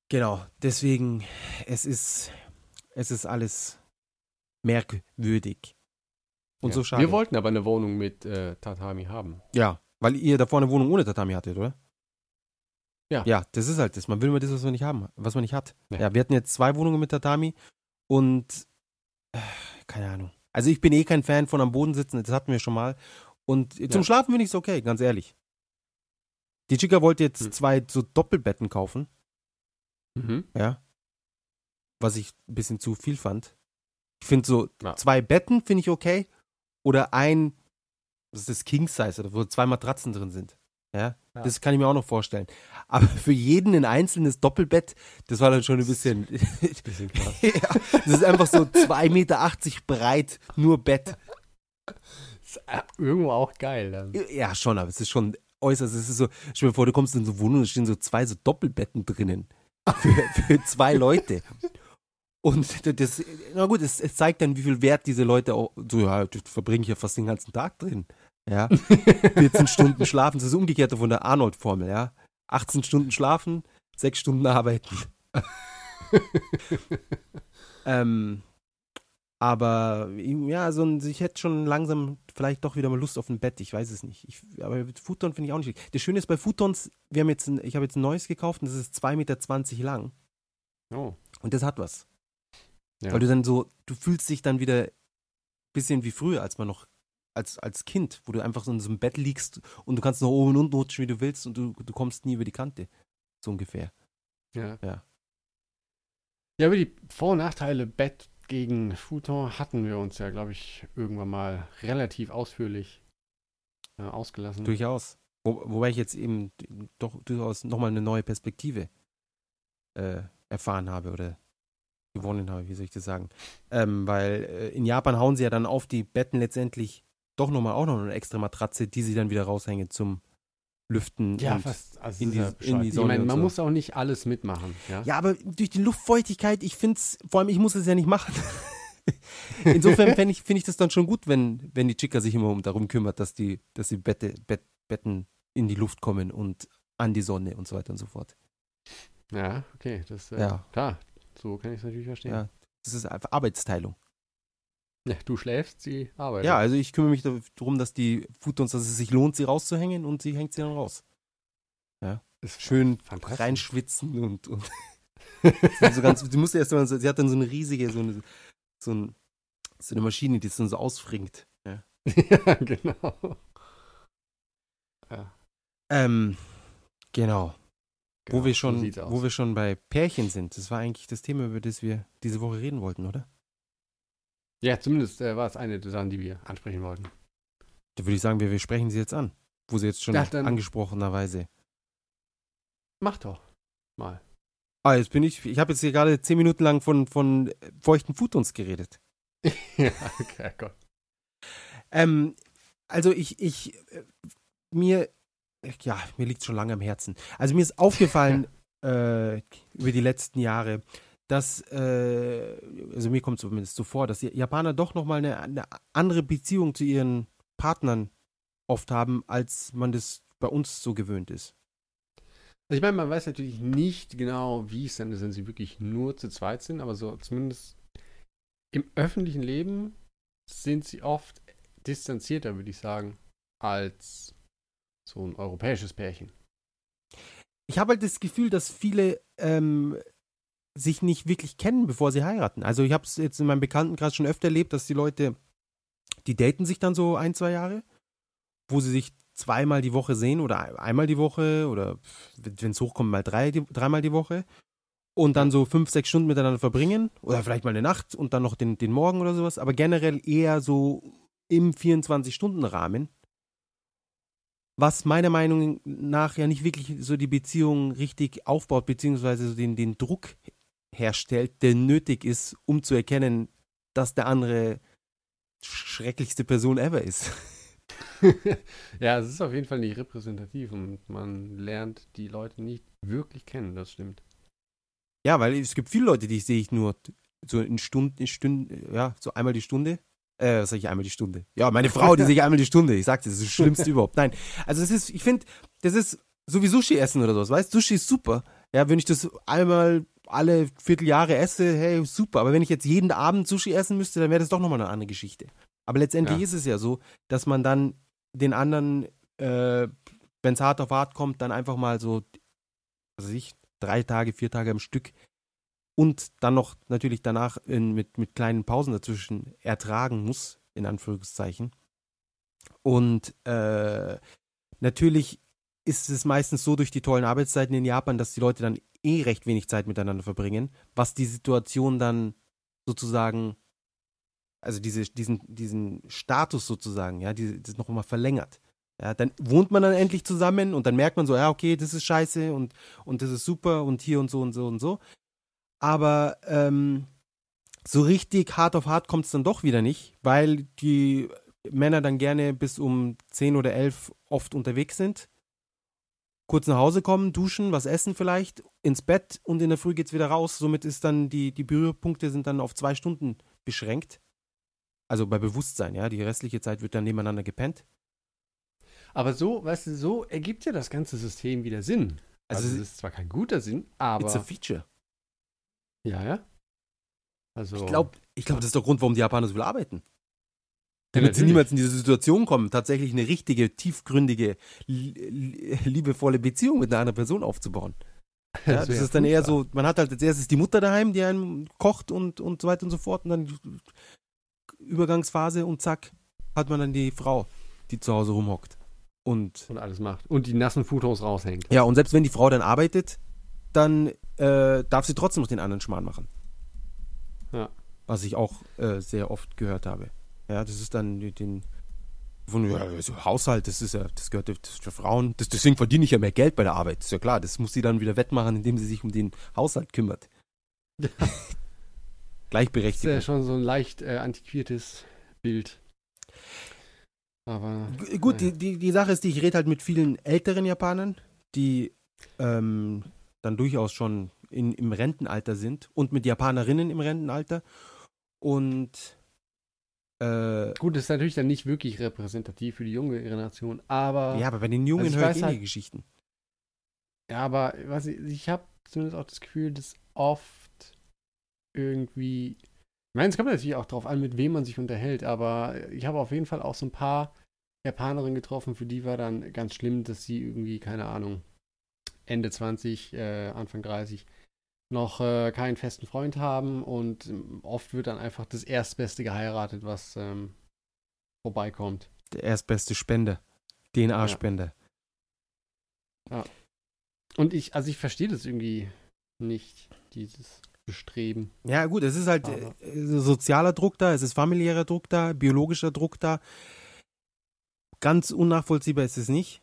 Genau, deswegen, es ist, es ist alles merkwürdig. Und ja. so schade. Wir wollten aber eine Wohnung mit äh, Tatami haben. Ja, weil ihr davor eine Wohnung ohne Tatami hattet, oder? Ja. Ja, das ist halt das. Man will immer das, was man nicht haben, was man nicht hat. Ja, ja wir hatten jetzt zwei Wohnungen mit Tatami und äh, keine Ahnung. Also ich bin eh kein Fan von am Boden sitzen, das hatten wir schon mal. Und zum ja. Schlafen finde ich es okay, ganz ehrlich. Die Chica wollte jetzt hm. zwei so Doppelbetten kaufen. Mhm. Ja. Was ich ein bisschen zu viel fand. Ich finde so ja. zwei Betten finde ich okay. Oder ein, das ist das King Size, wo zwei Matratzen drin sind. Ja? ja? Das kann ich mir auch noch vorstellen. Aber für jeden ein einzelnes Doppelbett, das war dann schon ein bisschen. bisschen krass. ja, das ist einfach so 2,80 Meter breit, nur Bett. Ist irgendwo auch geil dann. Ja, schon, aber es ist schon äußerst. Es ist so, stell dir vor, du kommst in so eine Wohnung, da stehen so zwei so Doppelbetten drinnen. Für, für zwei Leute. Und das, na gut, es, es, zeigt dann, wie viel Wert diese Leute auch, so, ja, das verbringe ich ja fast den ganzen Tag drin. Ja. 14 Stunden schlafen, das ist umgekehrt von der Arnold-Formel, ja. 18 Stunden schlafen, 6 Stunden arbeiten. ähm, aber ja, so ein, ich hätte schon langsam vielleicht doch wieder mal Lust auf ein Bett, ich weiß es nicht. Ich, aber Futon finde ich auch nicht. Das Schöne ist bei Futons, wir haben jetzt ein, ich habe jetzt ein neues gekauft und das ist 2,20 Meter lang. Oh. Und das hat was. Ja. Weil du dann so, du fühlst dich dann wieder ein bisschen wie früher, als man noch als, als Kind, wo du einfach so in so einem Bett liegst und du kannst noch oben und unten rutschen, wie du willst und du, du kommst nie über die Kante. So ungefähr. Ja. Ja, ja über die Vor- und Nachteile Bett gegen Futon hatten wir uns ja, glaube ich, irgendwann mal relativ ausführlich äh, ausgelassen. Durchaus. Wo, wobei ich jetzt eben doch durchaus nochmal eine neue Perspektive äh, erfahren habe oder gewonnen habe, wie soll ich das sagen? Ähm, weil äh, in Japan hauen sie ja dann auf die Betten letztendlich doch nochmal auch noch eine extra Matratze, die sie dann wieder raushängen zum Lüften. Ja, fast. Also in, die, in die Sonne. Ich meine, man so. muss auch nicht alles mitmachen. Ja, ja aber durch die Luftfeuchtigkeit, ich finde es, vor allem ich muss es ja nicht machen. Insofern finde ich, find ich das dann schon gut, wenn, wenn die Chica sich immer um darum kümmert, dass die, dass die Bette, Bett, Betten in die Luft kommen und an die Sonne und so weiter und so fort. Ja, okay, das äh, ja. klar, so kann ich es natürlich verstehen. Ja, das ist einfach Arbeitsteilung. Ja, du schläfst, sie arbeitet. Ja, also ich kümmere mich darum, dass die Futons, dass es sich lohnt, sie rauszuhängen und sie hängt sie dann raus. Ja. Ist schön reinschwitzen und, und so ganz, du musst erst mal, sie hat dann so eine riesige, so eine, so, ein, so eine Maschine, die es dann so ausfringt. Ja, ja genau. Ja. Ähm, genau. genau. Wo wir schon, so wo wir schon bei Pärchen sind. Das war eigentlich das Thema, über das wir diese Woche reden wollten, oder? Ja, zumindest äh, war es eine der Sachen, die wir ansprechen wollten. Da würde ich sagen, wir, wir sprechen sie jetzt an. Wo sie jetzt schon ja, angesprochenerweise. Mach doch. Mal. Ah, jetzt bin ich. Ich habe jetzt hier gerade zehn Minuten lang von, von feuchten Futons geredet. ja, okay, Gott. Ähm, also ich, ich, äh, mir, ja, mir liegt schon lange am Herzen. Also mir ist aufgefallen äh, über die letzten Jahre, dass, äh, also mir kommt es zumindest so vor, dass die Japaner doch nochmal eine, eine andere Beziehung zu ihren Partnern oft haben, als man das bei uns so gewöhnt ist. Also ich meine, man weiß natürlich nicht genau, wie es dann ist, wenn sie wirklich nur zu zweit sind, aber so zumindest im öffentlichen Leben sind sie oft distanzierter, würde ich sagen, als so ein europäisches Pärchen. Ich habe halt das Gefühl, dass viele ähm, sich nicht wirklich kennen, bevor sie heiraten. Also ich habe es jetzt in meinem Bekanntenkreis schon öfter erlebt, dass die Leute, die daten sich dann so ein, zwei Jahre, wo sie sich zweimal die Woche sehen oder einmal die Woche oder wenn es hochkommt, mal drei, die, dreimal die Woche. und dann so fünf, sechs Stunden miteinander verbringen oder vielleicht mal eine Nacht und dann noch den, den Morgen oder sowas, aber generell eher so im 24-Stunden-Rahmen. Was meiner Meinung nach ja nicht wirklich so die Beziehung richtig aufbaut, beziehungsweise so den, den Druck herstellt, der nötig ist, um zu erkennen, dass der andere schrecklichste Person ever ist. ja, es ist auf jeden Fall nicht repräsentativ und man lernt die Leute nicht wirklich kennen, das stimmt. Ja, weil es gibt viele Leute, die sehe ich nur so in Stunden, in Stunden, ja, so einmal die Stunde. Äh, was sag ich einmal die Stunde? Ja, meine Frau, die sehe ich einmal die Stunde. Ich sagte, das ist das Schlimmste überhaupt. Nein, also es ist, ich finde, das ist so wie Sushi essen oder sowas, weißt? Sushi ist super. Ja, wenn ich das einmal alle Vierteljahre esse, hey, super. Aber wenn ich jetzt jeden Abend Sushi essen müsste, dann wäre das doch nochmal eine andere Geschichte. Aber letztendlich ja. ist es ja so, dass man dann den anderen, äh, wenn es hart auf hart kommt, dann einfach mal so, was weiß ich, drei Tage, vier Tage am Stück und dann noch natürlich danach in, mit, mit kleinen Pausen dazwischen ertragen muss, in Anführungszeichen. Und äh, natürlich ist es meistens so durch die tollen Arbeitszeiten in Japan, dass die Leute dann eh recht wenig Zeit miteinander verbringen, was die Situation dann sozusagen, also diese, diesen, diesen Status sozusagen, ja, die, das noch mal verlängert. Ja, dann wohnt man dann endlich zusammen und dann merkt man so, ja, okay, das ist scheiße und, und das ist super und hier und so und so und so. Aber ähm, so richtig hart auf hart kommt es dann doch wieder nicht, weil die Männer dann gerne bis um 10 oder 11 oft unterwegs sind. Kurz nach Hause kommen, duschen, was essen vielleicht, ins Bett und in der Früh geht's wieder raus. Somit ist dann die, die Berührpunkte sind dann auf zwei Stunden beschränkt. Also bei Bewusstsein, ja. Die restliche Zeit wird dann nebeneinander gepennt. Aber so, weißt du, so ergibt ja das ganze System wieder Sinn. Also, also es ist zwar kein guter Sinn, aber. It's a feature. Ja, ja. Also. Ich glaube, ich glaub, das ist der Grund, warum die Japaner so viel arbeiten. Damit ja, sie niemals in diese Situation kommen, tatsächlich eine richtige, tiefgründige, liebevolle Beziehung mit einer anderen Person aufzubauen. Ja, das, das ist dann eher so, man hat halt als erstes die Mutter daheim, die einen kocht und, und so weiter und so fort. Und dann Übergangsphase und zack, hat man dann die Frau, die zu Hause rumhockt und, und alles macht. Und die nassen Fotos raushängt. Ja, und selbst wenn die Frau dann arbeitet, dann äh, darf sie trotzdem noch den anderen Schmarrn machen. Ja. Was ich auch äh, sehr oft gehört habe. Ja, das ist dann den von ja, also Haushalt, das ist ja, das gehört das für Frauen. Das, deswegen verdiene ich ja mehr Geld bei der Arbeit. ist ja klar, das muss sie dann wieder wettmachen, indem sie sich um den Haushalt kümmert. Ja. Gleichberechtigt. Das ist ja schon so ein leicht äh, antiquiertes Bild. Aber. Gut, die, die, die Sache ist, die ich rede halt mit vielen älteren Japanern, die ähm, dann durchaus schon in, im Rentenalter sind und mit Japanerinnen im Rentenalter. Und äh, Gut, das ist natürlich dann nicht wirklich repräsentativ für die junge Generation, aber. Ja, aber bei den Jungen also höre ich halt, Geschichten. Ja, aber was ich, ich habe zumindest auch das Gefühl, dass oft irgendwie ich meine, es kommt natürlich auch darauf an, mit wem man sich unterhält, aber ich habe auf jeden Fall auch so ein paar Japanerinnen getroffen, für die war dann ganz schlimm, dass sie irgendwie, keine Ahnung, Ende 20, äh, Anfang 30 noch äh, keinen festen Freund haben und ähm, oft wird dann einfach das Erstbeste geheiratet, was ähm, vorbeikommt. Der erstbeste Spender. DNA-Spender. Ja. ja. Und ich, also ich verstehe das irgendwie nicht, dieses bestreben. Ja, gut, es ist halt äh, sozialer Druck da, es ist familiärer Druck da, biologischer Druck da. Ganz unnachvollziehbar ist es nicht.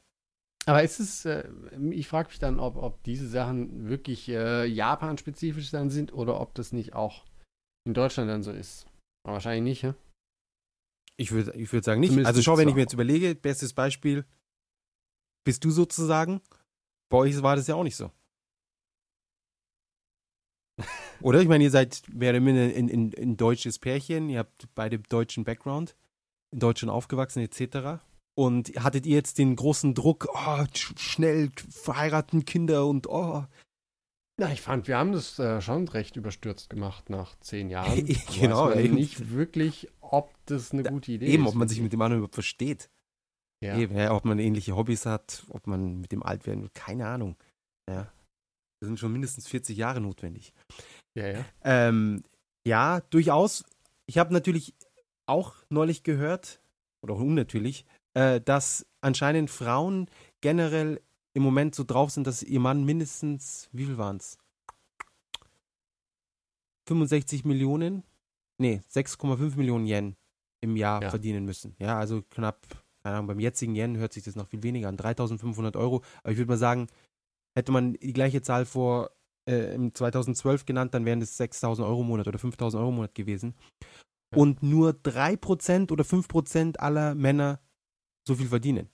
Aber ist es, äh, ich frage mich dann, ob, ob diese Sachen wirklich äh, Japan-spezifisch dann sind oder ob das nicht auch in Deutschland dann so ist. Aber wahrscheinlich nicht, ja? Ich würde ich würd sagen nicht. Zumindest also schau, wenn ich mir jetzt überlege, bestes Beispiel, bist du sozusagen, bei euch war das ja auch nicht so. Oder? Ich meine, ihr seid mehr oder minder ein, ein, ein deutsches Pärchen, ihr habt beide deutschen Background, in Deutschland aufgewachsen etc. Und hattet ihr jetzt den großen Druck, oh, schnell verheiraten, Kinder und oh. Na, ich fand, wir haben das äh, schon recht überstürzt gemacht nach zehn Jahren. genau. Weiß nicht wirklich, ob das eine gute Idee eben, ist. Eben, ob man sich mit dem anderen überhaupt versteht. Ja. Eben, ja, ob man ähnliche Hobbys hat, ob man mit dem alt werden will, keine Ahnung. Ja. Da sind schon mindestens 40 Jahre notwendig. Ja, ja. Ähm, ja, durchaus. Ich habe natürlich auch neulich gehört, oder unnatürlich, äh, dass anscheinend Frauen generell im Moment so drauf sind, dass ihr Mann mindestens, wie viel waren es? 65 Millionen, nee, 6,5 Millionen Yen im Jahr Ja. verdienen müssen. Ja, also knapp, keine Ahnung, beim jetzigen Yen hört sich das noch viel weniger an, 3500 Euro. Aber ich würde mal sagen, hätte man die gleiche Zahl vor äh, im 2012 genannt, dann wären es 6000 Euro im Monat oder 5000 Euro im Monat gewesen. Ja. Und nur 3% oder 5% aller Männer so viel verdienen.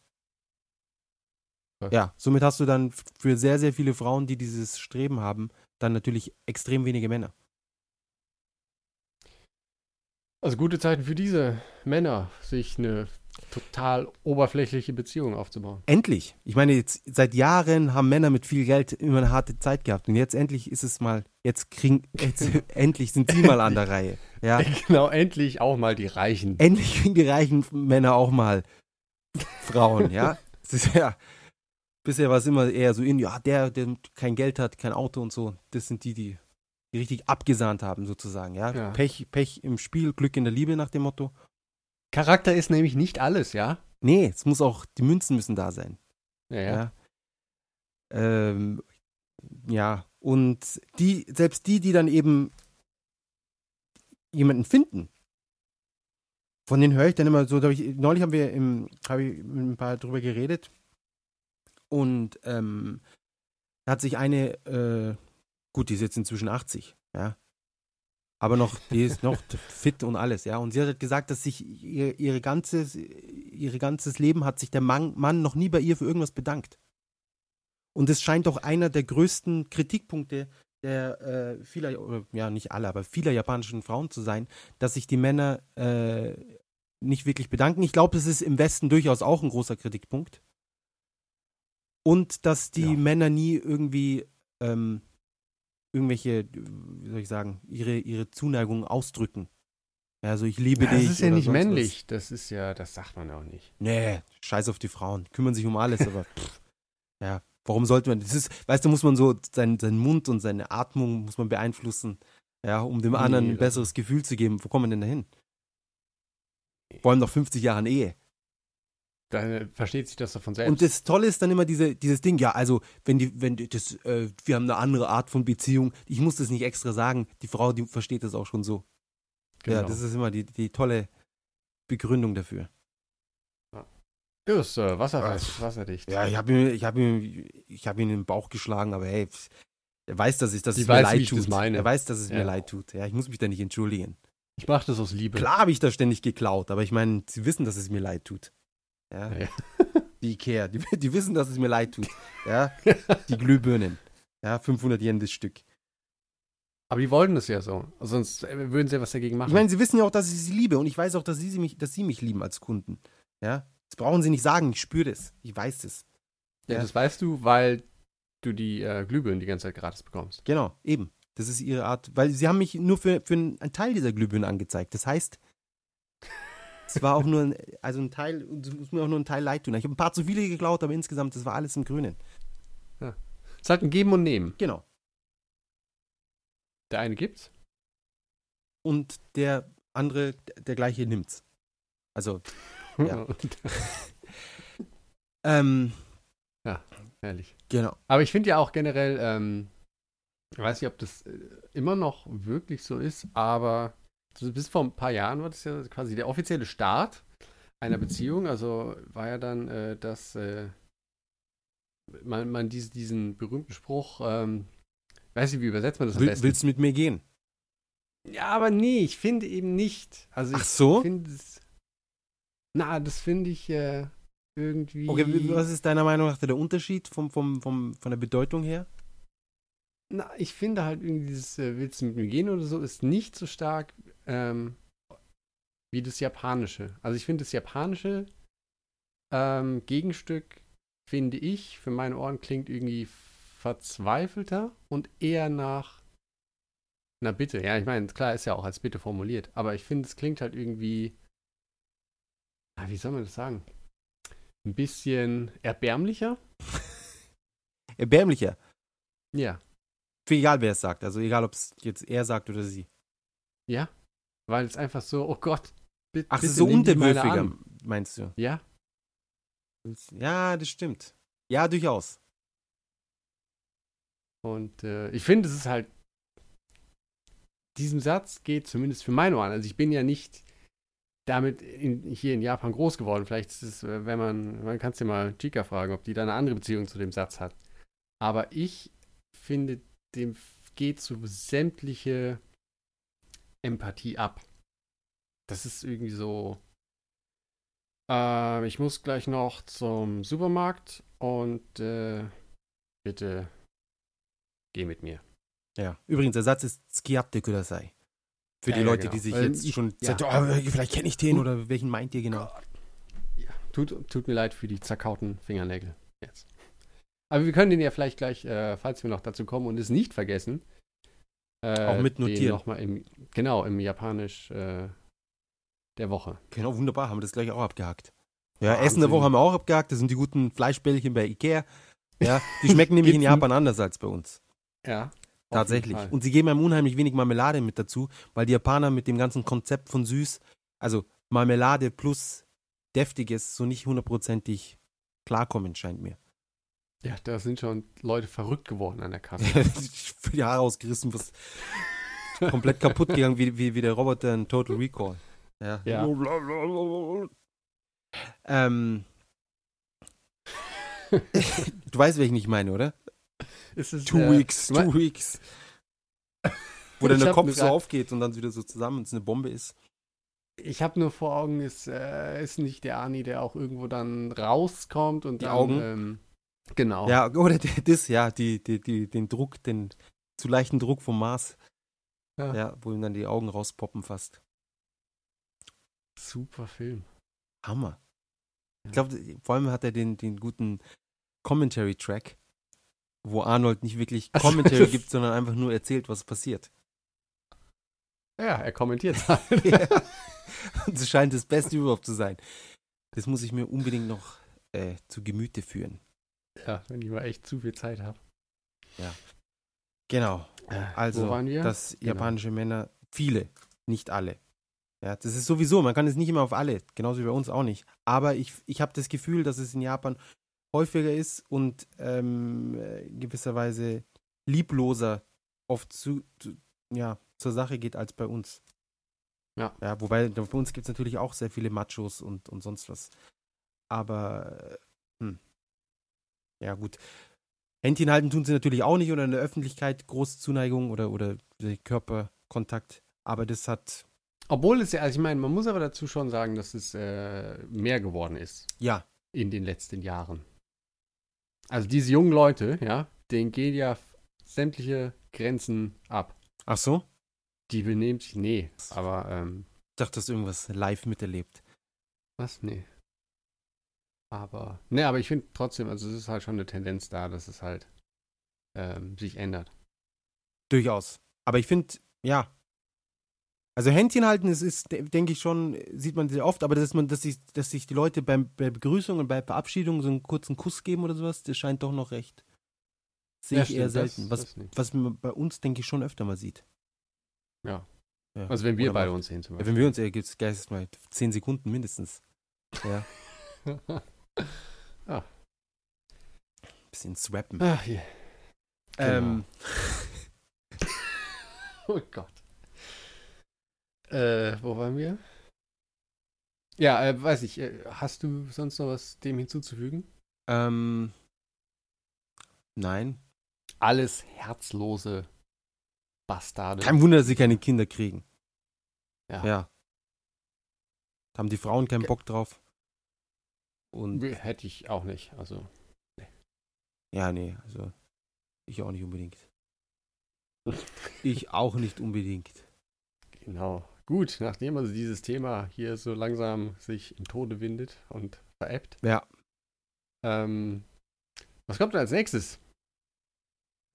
Ja. Ja, somit hast du dann für sehr, sehr viele Frauen, die dieses Streben haben, dann natürlich extrem wenige Männer. Also gute Zeiten für diese Männer, sich eine total oberflächliche Beziehung aufzubauen. Endlich. Ich meine, jetzt seit Jahren haben Männer mit viel Geld immer eine harte Zeit gehabt. Und jetzt endlich ist es mal, jetzt kriegen, jetzt endlich sind sie mal an der Reihe. Ja. Genau, endlich auch mal die Reichen. Endlich kriegen die reichen Männer auch mal Frauen, ja. Das ist ja. Bisher war es immer eher so in, ja, der, der kein Geld hat, kein Auto und so, das sind die, die, die richtig abgesahnt haben, sozusagen, ja. Ja. Pech, Pech im Spiel, Glück in der Liebe nach dem Motto. Charakter ist nämlich nicht alles, ja? Nee, es muss auch, die Münzen müssen da sein. Ja, Ja. ja. Ähm, ja, und die, selbst die, die dann eben jemanden finden, von denen höre ich dann immer so, hab ich, neulich haben wir im, habe ich mit ein paar drüber geredet. Und ähm, da hat sich eine, äh, gut, die ist jetzt inzwischen 80, ja, aber noch, die ist noch fit und alles, ja, und sie hat gesagt, dass sich ihr, ihre ganzes, ihre ganzes Leben hat sich der Mann, Mann noch nie bei ihr für irgendwas bedankt. Und es scheint auch einer der größten Kritikpunkte der äh, vieler, oder, ja nicht alle, aber vieler japanischen Frauen zu sein, dass sich die Männer äh, nicht wirklich bedanken. Ich glaube, das ist im Westen durchaus auch ein großer Kritikpunkt. Und dass die Ja. Männer nie irgendwie ähm, irgendwelche, wie soll ich sagen, ihre, ihre Zuneigung ausdrücken. Ja, Also ich liebe Das dich. ist ja nicht sonst was. männlich. Das ist ja, das sagt man auch nicht. Nee, scheiß auf die Frauen. Kümmern sich um alles, aber pff, ja, warum sollte man? Das ist, weißt du, muss man so seinen, seinen Mund und seine Atmung muss man beeinflussen, ja, um dem anderen Nee, ein das- besseres Gefühl zu geben. Wo kommen wir denn da hin? Vor allem nach 50 Jahren Ehe. Da versteht sich das doch von selbst. Und das Tolle ist dann immer diese, dieses Ding, ja, also, wenn die, wenn die, das, äh, wir haben eine andere Art von Beziehung, ich muss das nicht extra sagen, die Frau, die versteht das auch schon so. Ja, Genau. das ist immer die, die tolle Begründung dafür. Du bist äh, wasserfest, wasserdicht. Ja, ich habe ihm, ich hab ihm, ich hab ihn in den Bauch geschlagen, aber hey, er weiß, dass, ich, dass Die es mir weiß, leid wie ich tut. das meine. Er weiß, dass es mir Ja. leid tut. Ja, ich muss mich da nicht entschuldigen. Ich mach das aus Liebe. Klar habe ich da ständig geklaut, aber ich meine, sie wissen, dass es mir leid tut. Ja, Ja, ja. die Ikea, die, die wissen, dass es mir leid tut. Ja, die Glühbirnen. Ja, 500 Yen das Stück. Aber die wollten das ja so. Sonst äh, würden sie ja was dagegen machen. Ich meine, sie wissen ja auch, dass ich sie liebe und ich weiß auch, dass sie, sie mich, dass sie mich lieben als Kunden. Ja, das brauchen sie nicht sagen. Ich spüre das. Ich weiß das. ja, ja. das weißt du, weil du die äh, Glühbirnen die ganze Zeit gratis bekommst. Genau, eben. Das ist ihre Art, weil sie haben mich nur für, für einen Teil dieser Glühbirnen angezeigt. Das heißt, es war auch nur ein, also ein Teil, es muss mir auch nur ein Teil leid tun. Ich habe ein paar zu viele geklaut, aber insgesamt, das war alles im Grünen. Es ist halt ein Geben und Nehmen. Genau. Der eine gibt's. Und der andere, der gleiche nimmt's. Also, Ja. Ähm, Herrlich. genau. Aber ich finde ja auch generell, ähm, ich weiß nicht, ob das äh, immer noch wirklich so ist, aber bis vor ein paar Jahren war das ja quasi der offizielle Start einer Beziehung. Also war ja dann, äh, dass äh, man, man dies, diesen berühmten Spruch, ähm, weiß nicht, wie übersetzt man das am Will, besten? willst du mit mir gehen? Ja, aber nee, ich finde eben nicht. Also Ach so? Na, das finde ich äh, irgendwie. Okay, was ist deiner Meinung nach der Unterschied vom, vom, vom, von der Bedeutung her? Na, ich finde halt irgendwie dieses äh, Willst du mit mir gehen oder so ist nicht so stark ähm, wie das Japanische. Also ich finde das Japanische ähm, Gegenstück, finde ich, für meine Ohren klingt irgendwie verzweifelter und eher nach einer Bitte. Ja, ich meine, klar ist ja auch als Bitte formuliert, aber ich finde, es klingt halt irgendwie, wie soll man das sagen? Ein bisschen erbärmlicher. Erbärmlicher. Ja. Egal, wer es sagt. Also egal, ob es jetzt er sagt oder sie. Ja, weil es einfach so, oh Gott. bi- Ach, bitte so unterwürfiger, an. meinst du? Ja, Ja, das stimmt. Ja, durchaus. und äh, ich finde, es ist halt, diesem Satz geht zumindest für meine Ohren. Also ich bin ja nicht damit in, hier in Japan groß geworden. Vielleicht ist es, äh, wenn man, man kann es ja mal Chika fragen, ob die da eine andere Beziehung zu dem Satz hat. Aber ich finde, dem geht so sämtliche Empathie ab. Das ist irgendwie so. Äh, ich muss gleich noch zum Supermarkt und äh, bitte geh mit mir. Ja. Übrigens, der Satz ist Skiatte kudasai. Für Ja, die ja, Leute, genau. die sich Weil jetzt ich- schon ja. sagt, oh, vielleicht kenne ich den oder welchen meint ihr genau? Ja, tut, tut mir leid für die zerkauten Fingernägel jetzt. Aber wir können den ja vielleicht gleich, äh, falls wir noch dazu kommen und es nicht vergessen, äh, Auch mitnotieren. Noch mal im, genau, im Japanisch äh, der Woche. Genau, wunderbar, haben wir das gleich auch abgehakt. Ja, Wahnsinn. Essen der Woche haben wir auch abgehakt. Das sind die guten Fleischbällchen bei Ikea. Ja, die schmecken nämlich in Japan anders als bei uns. Ja. Tatsächlich. Und sie geben einem unheimlich wenig Marmelade mit dazu, weil die Japaner mit dem ganzen Konzept von süß, also Marmelade plus deftiges, so nicht hundertprozentig klarkommen, scheint mir. Ja, da sind schon Leute verrückt geworden an der Kasse. Für die Haare ausgerissen, was komplett kaputt gegangen, wie, wie, wie der Roboter in Total Recall. Ja. Ja. Ähm, du weißt, welchen ich meine, oder? Ist es, Two äh, Weeks, du mein- Two Weeks. Wo dann der Kopf so grad- aufgeht und dann wieder so zusammen und es eine Bombe ist. Ich habe nur vor Augen, ist, äh, ist nicht der Ani, der auch irgendwo dann rauskommt und Die dann, Augen? Ähm, genau. Ja, oder das, ja, die, die, die, den Druck, den zu leichten Druck vom Mars. Ja. Ja, wo ihm dann die Augen rauspoppen fast. Super Film. Hammer. Ja. Ich glaube, vor allem hat er den, den guten Commentary-Track, wo Arnold nicht wirklich. Commentary gibt, sondern einfach nur erzählt, was passiert. Ja, er kommentiert halt. Und es scheint das Beste überhaupt zu sein. Das muss ich mir unbedingt noch äh, zu Gemüte führen. Ja, wenn ich mal echt zu viel Zeit habe. Genau. Also, Wo waren wir? dass Genau. japanische Männer, viele, nicht alle. Ja, das ist sowieso, man kann es nicht immer auf alle, genauso wie bei uns auch nicht. Aber ich, ich habe das Gefühl, dass es in Japan häufiger ist und ähm, äh, in gewisser Weise liebloser oft zu, zu, ja, zur Sache geht als bei uns. Ja. ja wobei bei uns gibt es natürlich auch sehr viele Machos und, und sonst was. Aber, äh, hm. Ja gut. Händchen halten tun sie natürlich auch nicht oder in der Öffentlichkeit große Zuneigung oder, oder Körperkontakt. Aber das hat, Obwohl es ja, also ich meine, man muss aber dazu schon sagen, dass es äh, mehr geworden ist ja, in den letzten Jahren. Also diese jungen Leute, ja, denen gehen ja sämtliche Grenzen ab. ach so? Die benehmen sich, nee, aber, ähm, Ich dachte, du hast irgendwas live miterlebt. was? Nee. Aber, nee, aber ich finde trotzdem, also es ist halt schon eine Tendenz da, dass es halt ähm, sich ändert. Durchaus. Aber ich finde, ja. Also Händchen halten, es ist, de- denke ich schon, sieht man sehr oft, aber dass man, dass sich, dass sich die Leute beim, bei Begrüßung und bei Verabschiedung so einen kurzen Kuss geben oder sowas, das scheint doch noch recht. Sehe Ja, ich eher stimmt, das- selten. was, das was man bei uns, denke ich, schon öfter mal sieht. Ja. Ja. Also wenn wir Oder beide mal- uns sehen zum Ja, Beispiel. wenn wir uns, äh, gibt's geistes mal zehn Sekunden mindestens. Ja, ah, bisschen swappen. ach, je. Ähm, Oh Gott. Äh, wo waren wir? Ja, äh, weiß ich. Äh, hast du sonst noch was dem hinzuzufügen? ähm, nein. Alles herzlose Bastarde. Kein Wunder, dass sie keine Kinder kriegen. Ja. Ja. Da haben die Frauen keinen Bock drauf. Und Hätte ich auch nicht. Also, ja, nee, also ich auch nicht unbedingt. Ich auch nicht unbedingt. genau. Gut, nachdem also dieses Thema hier so langsam sich im Tode windet und veräppt. Ja. Ähm, was kommt denn als nächstes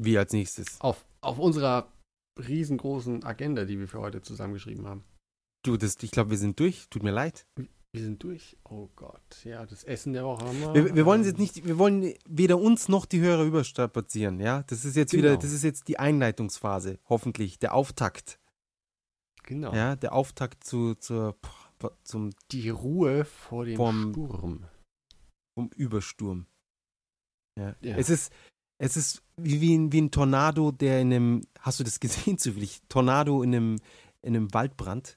Wie als nächstes? auf, auf unserer riesengroßen Agenda, die wir für heute zusammengeschrieben haben? Du, das, ich glaube, wir sind durch. Tut mir leid. Wir sind durch. Oh Gott. Ja, das Essen der Woche haben wir. Wir, wir wollen jetzt nicht, wir wollen weder uns noch die Hörer überstrapazieren, ja? Das ist jetzt wieder, Genau. das ist jetzt die Einleitungsphase, hoffentlich, der Auftakt. Genau. Ja, der Auftakt zu, zur, zum, Die Ruhe vor dem Vom- Sturm. vom Übersturm. Ja. Ja. Es ist, Es ist wie, wie, ein, wie ein Tornado, der in einem, hast du das gesehen zufällig? Tornado in einem, in einem Waldbrand.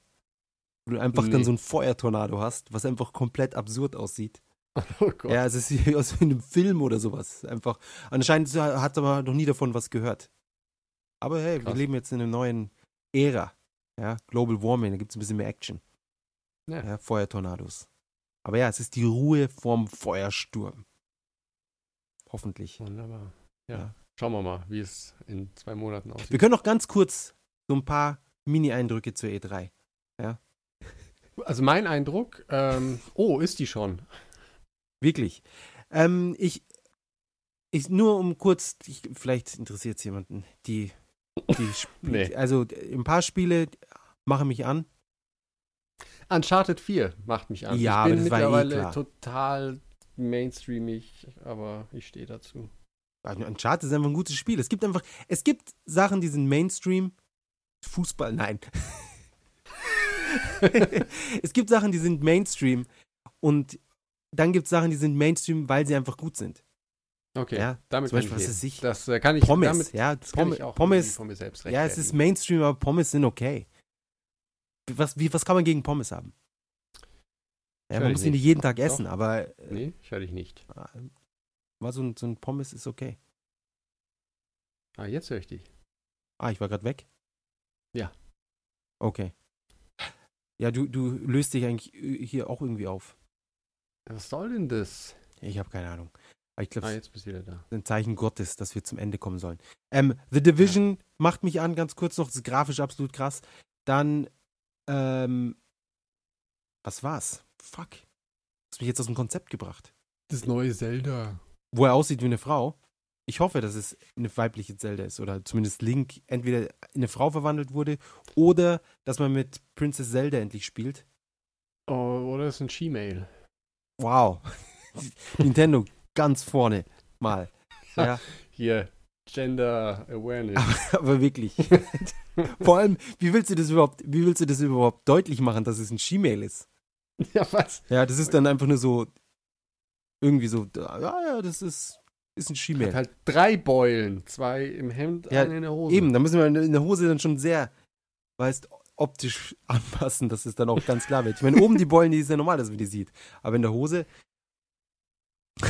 Wo du einfach dann Nee. so ein Feuertornado hast, was einfach komplett absurd aussieht. Oh Gott. Ja, es ist wie aus einem Film oder sowas. Einfach. Anscheinend hat aber noch nie davon was gehört. Aber hey, wir Krass. leben jetzt in einer neuen Ära. Ja, Global Warming, da gibt es ein bisschen mehr Action. Ja. Ja, Feuertornados. Aber ja, es ist die Ruhe vorm Feuersturm. Hoffentlich. Wunderbar. Ja. Ja. Schauen wir mal, wie es in zwei Monaten aussieht. Wir können noch ganz kurz so ein paar Mini-Eindrücke zur E E3. Also mein Eindruck, ähm, oh, ist die schon. Wirklich. Ähm, ich, ich, nur um kurz, ich, vielleicht interessiert es jemanden, die, die Nee. also ein paar Spiele machen mich an. Uncharted 4 macht mich an. Ja, ich bin das war eh mittlerweile klar. total mainstreamig, aber ich stehe dazu. Also Uncharted ist einfach ein gutes Spiel. Es gibt einfach, es gibt Sachen, die sind Mainstream. Fußball, nein. es gibt Sachen, die sind Mainstream und dann gibt es Sachen, die sind Mainstream, weil sie einfach gut sind. Okay, Ja, damit zum kann Beispiel, ich was ich, Das äh, kann ich Pommes, damit ja, das kann Pommes, ich auch Pommes mir selbst ja, es ist. Mainstream, aber Pommes sind okay. Was, wie, was kann man gegen Pommes haben? Ja, man muss die nicht jeden Tag Doch. essen, aber äh, Nee, ich höre dich nicht. war so, ein, so ein Pommes ist okay. Ah, jetzt höre ich dich. Ah, ich war gerade weg? Ja. Okay. Ja, du, du löst dich eigentlich äh, hier auch irgendwie auf. Was soll denn das? Ich habe keine Ahnung. Aber ich glaube, Ah, jetzt bist du wieder da. ist ein Zeichen Gottes, dass wir zum Ende kommen sollen. Ähm, The Division macht mich an, ganz kurz noch. Das ist grafisch absolut krass. Dann, ähm, was war's? Fuck. Hast mich jetzt aus dem Konzept gebracht. Das neue Zelda. Wo er aussieht wie eine Frau. Ich hoffe, dass es eine weibliche Zelda ist oder zumindest Link entweder in eine Frau verwandelt wurde oder dass man mit Princess Zelda endlich spielt. Oh, oder ist ein Gmail. Wow. Nintendo ganz vorne mal. Ja, Hier, Gender Awareness. aber wirklich. Vor allem, wie willst du das überhaupt, wie willst du das überhaupt deutlich machen, dass es ein Gmail ist? ja, was? Ja, das ist dann einfach nur so irgendwie so, ja, ja, das ist, ist ein Hat Gmail. halt drei Beulen. Zwei im Hemd, Ja, eine in der Hose. Eben, da müssen wir in der Hose dann schon sehr, weißt, optisch anpassen, dass es dann auch ganz klar wird. Ich meine, oben die Beulen, die ist ja normal, dass man die sieht. Aber in der Hose,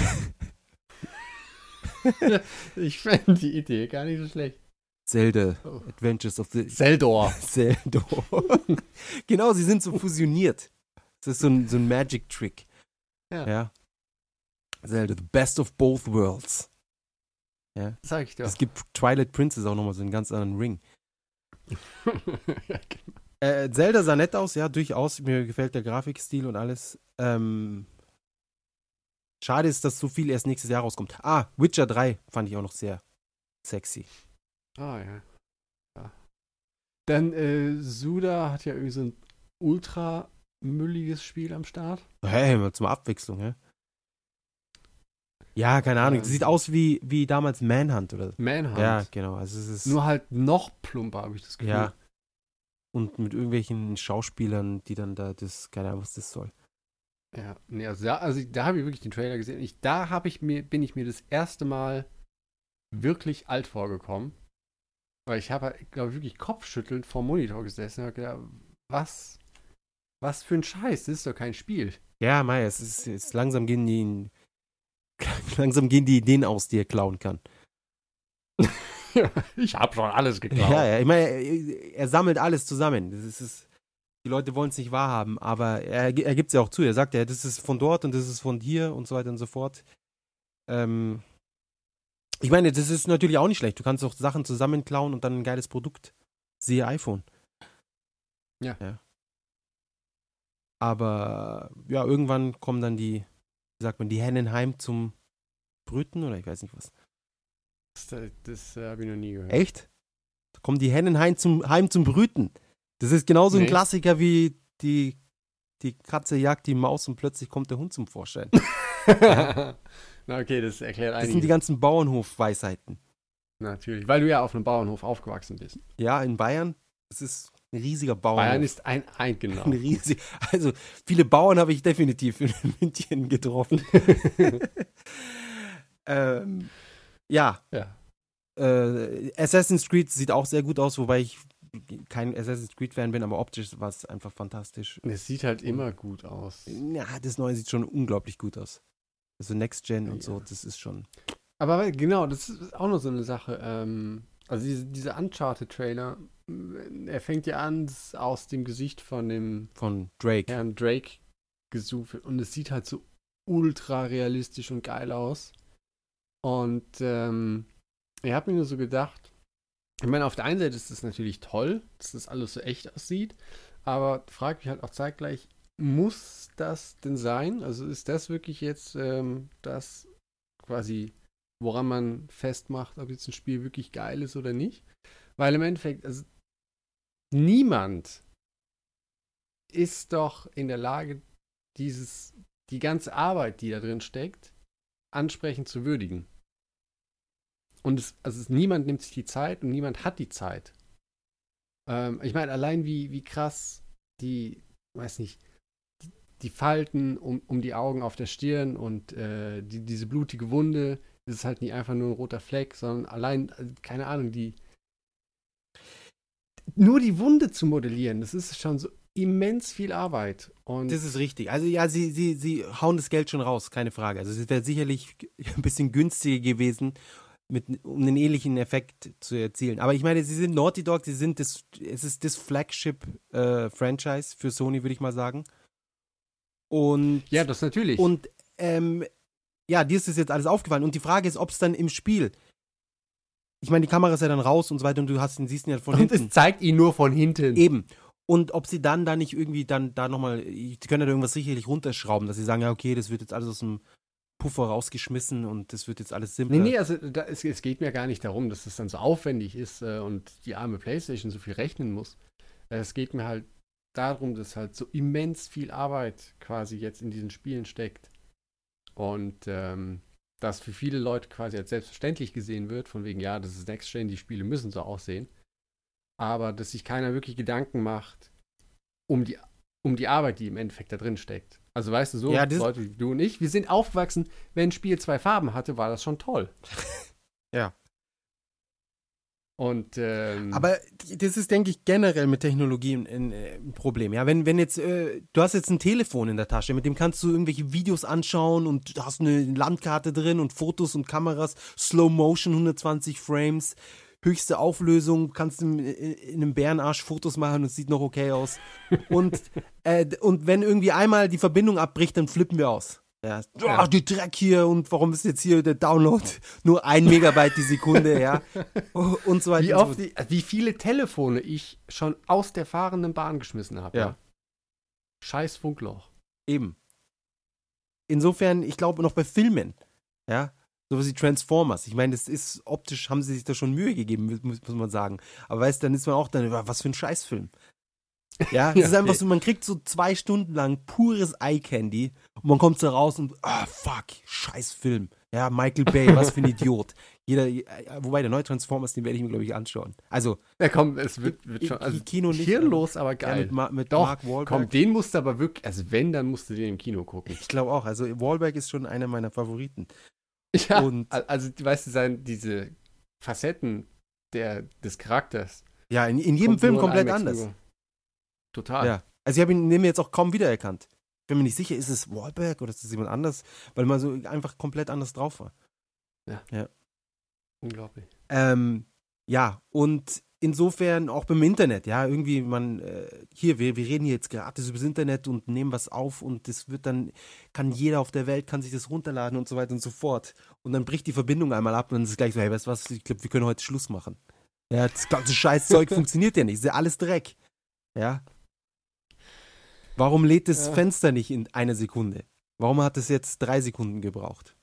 Ich fände die Idee gar nicht so schlecht. Zelda, Oh. Adventures of the Zeldor. Zelda. genau, sie sind so fusioniert. Das ist so ein, so ein Magic-Trick. Ja. ja. Zelda, the best of both worlds. Sag ich doch. Es gibt Twilight Princess auch nochmal so einen ganz anderen Ring. ja, genau. Äh, Zelda sah nett aus, ja, durchaus. Mir gefällt der Grafikstil und alles. Ähm, schade ist, dass so viel erst nächstes Jahr rauskommt. Ah, Witcher 3 fand ich auch noch sehr sexy. Ah, ja. ja. Dann, äh, Suda hat ja irgendwie so ein ultra mülliges Spiel am Start. Hey, mal zum Abwechslung, hä? Ja, keine Ahnung. Ähm. Sieht aus wie, wie damals Manhunt oder Manhunt. Ja, genau. Also es ist Nur halt noch plumper, habe ich das Gefühl. ja. Und mit irgendwelchen Schauspielern, die dann da das, keine Ahnung, was das soll. Ja, nee, also da, also da habe ich wirklich den Trailer gesehen. Ich, da habe ich mir, bin ich mir das erste Mal wirklich alt vorgekommen. Weil ich habe, glaube ich, wirklich kopfschüttelnd vor dem Monitor gesessen und habe gedacht, was, was für ein Scheiß, das ist doch kein Spiel. Ja, Mei, es ist, es langsam gehen die in, langsam gehen die Ideen aus, die er klauen kann. ich habe schon alles geklaut. Ja, ja, ich meine, er, er sammelt alles zusammen. Das ist, es- die Leute wollen es nicht wahrhaben, aber er, er gibt es ja auch zu. Er sagt ja, das ist von dort und das ist von hier und so weiter und so fort. Ähm, ich meine, das ist natürlich auch nicht schlecht. Du kannst auch Sachen zusammenklauen und dann ein geiles Produkt. Siehe iPhone. Ja. ja. Aber ja, irgendwann kommen dann die, sagt man, die Hennen heim zum Brüten oder ich weiß nicht was. Das, das äh, habe ich noch nie gehört. Echt? Da kommen die Hennen heim zum, heim zum Brüten. Das ist genauso ein Nee. Klassiker wie die, die Katze jagt die Maus und plötzlich kommt der Hund zum Vorschein. Na okay, das erklärt Das sind die einiges. ganzen Bauernhof-Weisheiten. Natürlich, weil du ja auf einem Bauernhof aufgewachsen bist. Ja, in Bayern, das ist ein riesiger Bauernhof. Bayern ist ein, ein genau. ein riesig, also viele Bauern habe ich definitiv in München getroffen. ähm, Ja. Ja. Äh, Assassin's Creed sieht auch sehr gut aus, wobei ich kein Assassin's Creed-Fan bin, aber optisch war es einfach fantastisch. Es sieht halt immer gut aus. Ja, das neue sieht schon unglaublich gut aus. Also Next Gen und Ja. so, das ist schon. Aber genau, das ist auch noch so eine Sache. Ähm, also diese, dieser Uncharted-Trailer, äh, er fängt ja an aus dem Gesicht von dem Von Drake. Herrn Drake gesucht und es sieht halt so ultra realistisch und geil aus. Und ähm, ich habe mir nur so gedacht, ich meine, auf der einen Seite ist es natürlich toll, dass das alles so echt aussieht, aber frage mich halt auch zeitgleich, muss das denn sein? Also ist das wirklich jetzt ähm, das quasi, woran man festmacht, ob jetzt ein Spiel wirklich geil ist oder nicht? Weil im Endeffekt, also niemand ist doch in der Lage, dieses, die ganze Arbeit, die da drin steckt, ansprechend zu würdigen. Und es, also es, niemand nimmt sich die Zeit und niemand hat die Zeit. Ähm, ich meine, allein wie, wie krass die, weiß nicht, die, die Falten um, um die Augen auf der Stirn und äh, die, diese blutige Wunde, ist halt nicht einfach nur ein roter Fleck, sondern allein, äh, keine Ahnung, die. Nur die Wunde zu modellieren, das ist schon so immens viel Arbeit. Und Das ist richtig. Also ja, sie, sie, sie hauen das Geld schon raus, keine Frage. Also es wäre sicherlich ein bisschen günstiger gewesen, mit, um einen ähnlichen Effekt zu erzielen. Aber ich meine, sie sind Naughty Dog, sie sind das, es ist das Flagship-Franchise für Sony, würde ich mal sagen. Und ja, das natürlich. Und ähm, ja, dir ist das jetzt alles aufgefallen. Und die Frage ist, ob es dann im Spiel. Ich meine, die Kamera ist ja dann raus und so weiter und du hast ihn, siehst ihn ja von und hinten. es zeigt ihn nur von hinten. Eben. Und ob sie dann da nicht irgendwie dann da nochmal, die können ja da irgendwas sicherlich runterschrauben, dass sie sagen, ja, okay, das wird jetzt alles aus dem Puffer rausgeschmissen und das wird jetzt alles simpler. Nee, nee, also da, es, es geht mir gar nicht darum, dass es dann so aufwendig ist äh, und die arme Playstation so viel rechnen muss. Äh, es geht mir halt darum, dass halt so immens viel Arbeit quasi jetzt in diesen Spielen steckt. Und ähm, das für viele Leute quasi als selbstverständlich gesehen wird, von wegen, ja, das ist Next Gen, die Spiele müssen so aussehen. Aber dass sich keiner wirklich Gedanken macht um die, um die Arbeit, die im Endeffekt da drin steckt. Also weißt du, so Ja, Leute wie du und ich, wir sind aufgewachsen, wenn ein Spiel zwei Farben hatte, war das schon toll. Ja. Und ähm, Aber das ist, denke ich, generell mit Technologie ein, ein, ein Problem. Ja, wenn, wenn jetzt, äh, du hast jetzt ein Telefon in der Tasche, mit dem kannst du irgendwelche Videos anschauen und du hast eine Landkarte drin und Fotos und Kameras, Slow Motion, 120 Frames, höchste Auflösung, kannst in, in einem Bärenarsch Fotos machen und es sieht noch okay aus. Und, äh, und wenn irgendwie einmal die Verbindung abbricht, dann flippen wir aus. Ja, Ja. Ach, die Dreck hier und warum ist jetzt hier der Download nur ein Megabyte die Sekunde, ja. Und so weiter. wie, oft, die, wie viele Telefone ich schon aus der fahrenden Bahn geschmissen habe. Ja. Scheiß Funkloch. Eben. Insofern, ich glaube noch bei Filmen, ja, sowas wie Transformers. Ich meine, das ist optisch, haben sie sich da schon Mühe gegeben, muss, muss man sagen. Aber weißt du, dann ist man auch dann, was für ein Scheißfilm. Ja, es Ja, ist einfach so, man kriegt so zwei Stunden lang pures Eye-Candy und man kommt so raus und, ah, fuck, Scheißfilm. Ja, Michael Bay, was für ein Idiot. Jeder, äh, wobei der neue Transformers, den werde ich mir, glaube ich, anschauen. Also, Ja, komm, es wird, wird schon. Also Kino nicht, Hirnlos, aber ja, geil. mit, Ma mit Doch, Mark Wahlberg. komm, den musst du aber wirklich, also wenn, dann musst du den im Kino gucken. Ich glaube auch. Also, Wahlberg ist schon einer meiner Favoriten. Ja, Und- al- also weißt du, sein, diese Facetten der, des Charakters. Ja, in, in jedem Film komplett anders. rüber. Total. Ja. Also ich habe ihn neben mir jetzt auch kaum wiedererkannt. Ich bin mir nicht sicher, ist es Wahlberg oder ist es jemand anders, weil man so einfach komplett anders drauf war. Unglaublich. Ähm, ja, und insofern auch beim Internet, ja, irgendwie man, äh, hier, wir, wir reden hier jetzt gratis über das Internet und nehmen was auf und das wird dann, kann jeder auf der Welt, kann sich das runterladen und so weiter und so fort. Und dann bricht die Verbindung einmal ab und dann ist es gleich so, hey, weißt du was, ich glaube, wir können heute Schluss machen. Ja, das ganze Scheißzeug funktioniert ja nicht, ist ja alles Dreck. Ja. Warum lädt das Ja. Fenster nicht in einer Sekunde? Warum hat es jetzt drei Sekunden gebraucht?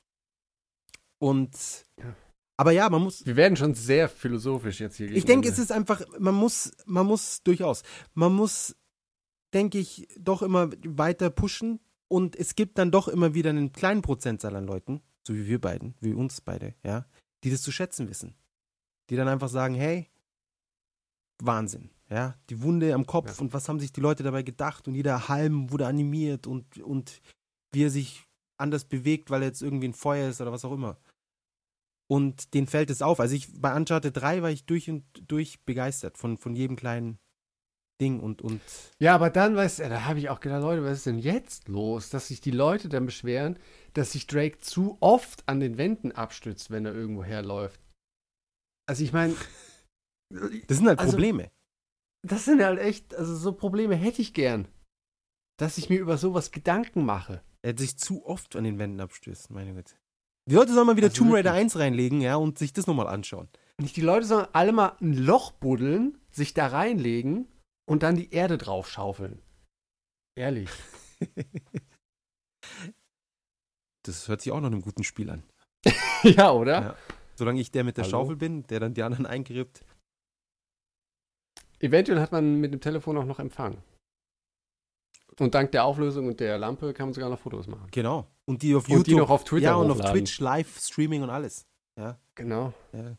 Und, Ja. aber ja, man muss, Wir werden schon sehr philosophisch jetzt hier. ich denke, es ist einfach, man muss, man muss durchaus, man muss, denke ich, doch immer weiter pushen und es gibt dann doch immer wieder einen kleinen Prozentzahl an Leuten, so wie wir beiden, wie uns beide, ja, die das zu schätzen wissen. Die dann einfach sagen, hey, Wahnsinn, ja, die Wunde am Kopf Ja. und was haben sich die Leute dabei gedacht und jeder Halm wurde animiert und, und wie er sich anders bewegt, weil er jetzt irgendwie ein Feuer ist oder was auch immer. Und denen fällt es auf. Also ich bei Uncharted 3 war ich durch und durch begeistert von, von jedem kleinen Ding und, und Ja, aber dann, weißt du, da habe ich auch gedacht, Leute, was ist denn jetzt los? Dass sich die Leute dann beschweren, dass sich Drake zu oft an den Wänden abstützt, wenn er irgendwo herläuft. Also ich meine, das sind halt Also- Probleme. Das sind halt echt, also so Probleme hätte ich gern. Dass ich mir über sowas Gedanken mache. Er hat sich zu oft an den Wänden abstößt, meine Güte. Die Leute sollen mal wieder Also Tomb Raider wirklich. 1 reinlegen, ja, und sich das nochmal anschauen. Nicht die Leute sollen alle mal ein Loch buddeln, sich da reinlegen und dann die Erde drauf schaufeln. Ehrlich. Das hört sich auch nach einem guten Spiel an. ja, oder? Ja. Solange ich der mit der Hallo? Schaufel bin, der dann die anderen eingräbt. Eventuell hat man mit dem Telefon auch noch Empfang. Und dank der Auflösung und der Lampe kann man sogar noch Fotos machen. Genau. Und die auf Und YouTube. die noch auf Twitter ja, und auf hochladen. Twitch, Live-Streaming und alles. Genau. Ja.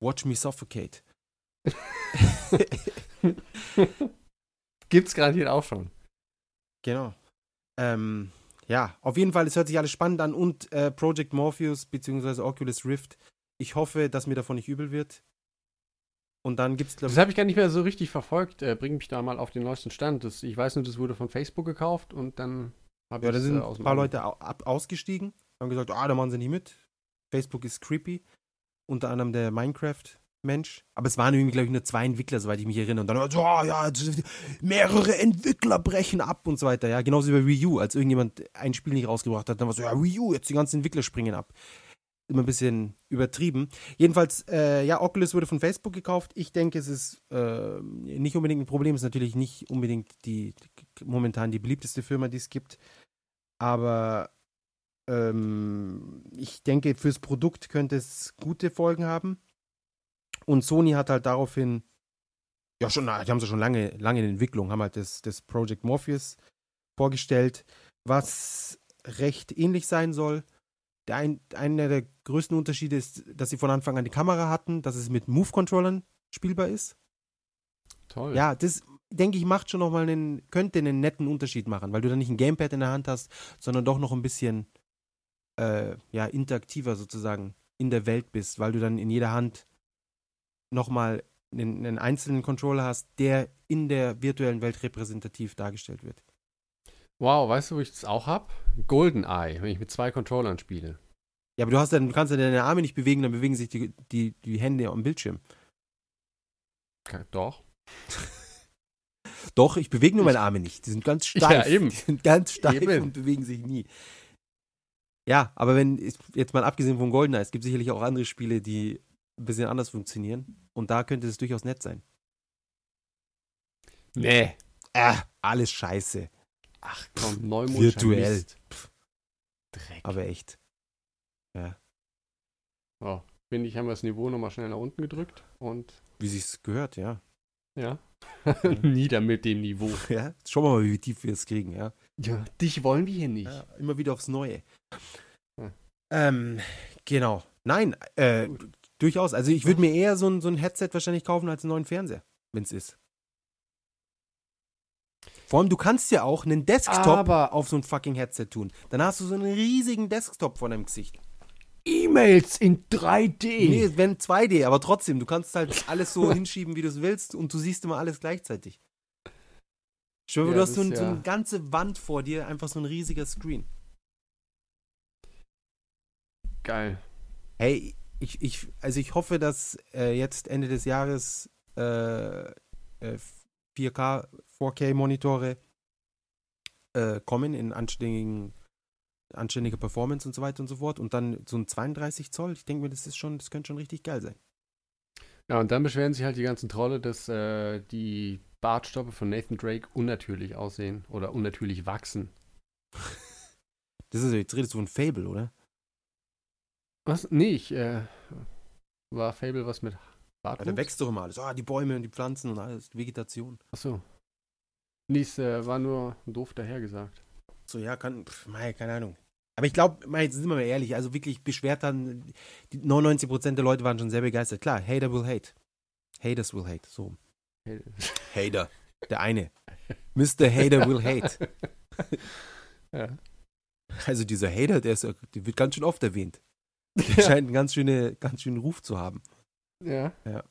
Watch me suffocate. Gibt's garantiert auch schon. Genau. Ähm, ja, auf jeden Fall, es hört sich alles spannend an und äh, Project Morpheus bzw. Oculus Rift. Ich hoffe, dass mir davon nicht übel wird. Und dann gibt es, glaube Das habe ich gar nicht mehr so richtig verfolgt. Äh, bring mich da mal auf den neuesten Stand. Das, ich weiß nur, das wurde von Facebook gekauft und dann habe Ja, ich da sind äh, ein paar Leute ab ausgestiegen, haben gesagt, ah, da machen sie nicht mit. Facebook ist creepy. Unter anderem der Minecraft-Mensch. Aber es waren irgendwie, glaube ich, nur zwei Entwickler, soweit ich mich erinnere. Und dann war so, ah, ja, mehrere Entwickler brechen ab und so weiter. Ja, genauso wie bei Wii U, als irgendjemand ein Spiel nicht rausgebracht hat, dann war so, ja, Wii U, jetzt die ganzen Entwickler springen ab. Immer ein bisschen übertrieben. Jedenfalls, äh, ja, Oculus wurde von Facebook gekauft. Ich denke, es ist äh, nicht unbedingt ein Problem. Es ist natürlich nicht unbedingt die, die momentan die beliebteste Firma, die es gibt. Aber ähm, ich denke, fürs Produkt könnte es gute Folgen haben. Und Sony hat halt daraufhin, ja schon, die haben sie schon lange, lange in Entwicklung, haben halt das, das Project Morpheus vorgestellt, was recht ähnlich sein soll. Der ein, einer der größten Unterschiede ist, dass sie von Anfang an die Kamera hatten, dass es mit Move-Controllern spielbar ist. Toll. Ja, das denke ich macht schon noch mal einen, könnte einen netten Unterschied machen, weil du dann nicht ein Gamepad in der Hand hast, sondern doch noch ein bisschen äh, ja, interaktiver sozusagen in der Welt bist, weil du dann in jeder Hand nochmal einen, einen einzelnen Controller hast, der in der virtuellen Welt repräsentativ dargestellt wird. Wow, weißt du, wo ich das auch habe? GoldenEye, wenn ich mit zwei Controllern spiele. Ja, aber du hast dann, du kannst ja deine Arme nicht bewegen, dann bewegen sich die, die, die Hände am Bildschirm. Doch. Doch, ich bewege nur meine Arme nicht. Die sind ganz steif. Ja, eben. Die sind ganz steif Eben. und bewegen sich nie. Ja, aber wenn, jetzt mal abgesehen von GoldenEye, es gibt sicherlich auch andere Spiele, die ein bisschen anders funktionieren. Und da könnte es durchaus nett sein. Nee. Äh, alles scheiße. Ach komm, Neumond. Virtuell. Dreck. Aber echt. Oh, finde ich, haben wir das Niveau nochmal schnell nach unten gedrückt und Wie sich's gehört, ja. ja, nieder mit dem Niveau. Ja, schauen wir mal, wie tief wir es kriegen, ja. Ja, dich wollen wir hier nicht. ja immer wieder aufs Neue. Hm. Ähm, genau. Nein, äh, durchaus. Also ich würde mir eher so ein, so ein Headset wahrscheinlich kaufen als einen neuen Fernseher, wenn es ist. Vor allem, du kannst ja auch einen Desktop Aber- auf so ein fucking Headset tun. Dann hast du so einen riesigen Desktop vor deinem Gesicht. E-Mails in 3D. Nee, wären 2D, aber trotzdem, du kannst halt alles so hinschieben, wie du es willst und du siehst immer alles gleichzeitig. Schwör, Ja, du hast so, ein, ist so ja- eine ganze Wand vor dir, einfach so ein riesiger Screen. Geil. Hey, ich, ich, also ich hoffe, dass äh, jetzt Ende des Jahres äh, äh, 4K, 4K-Monitore äh, kommen in anständigen, anständiger Performance und so weiter und so fort. Und dann so ein 32 Zoll, ich denke mir, das ist schon, das könnte schon richtig geil sein. Ja, und dann beschweren sich halt die ganzen Trolle, dass äh, die Bartstoppe von Nathan Drake unnatürlich aussehen oder unnatürlich wachsen. Das ist, jetzt redest du von Fable, oder? Was? Nee, ich, äh, war Fable was mit Ja, Bartwuchs? da wächst doch immer alles. Ah, die Bäume und die Pflanzen und alles, die Vegetation. Achso. Nee, es äh, war nur doof dahergesagt. So, ja, kann, pf, mei, keine Ahnung. Aber ich glaube, jetzt sind wir mal ehrlich, also wirklich beschwert dann, die 99% der Leute waren schon sehr begeistert. Klar, Hater will hate. Haters will hate, so. Hater. Der eine. Mr. Hater will hate. ja. Also dieser Hater, der, ist, der wird ganz schön oft erwähnt. Der scheint einen ganz, schöne, ganz schönen Ruf zu haben. Ja. Ja.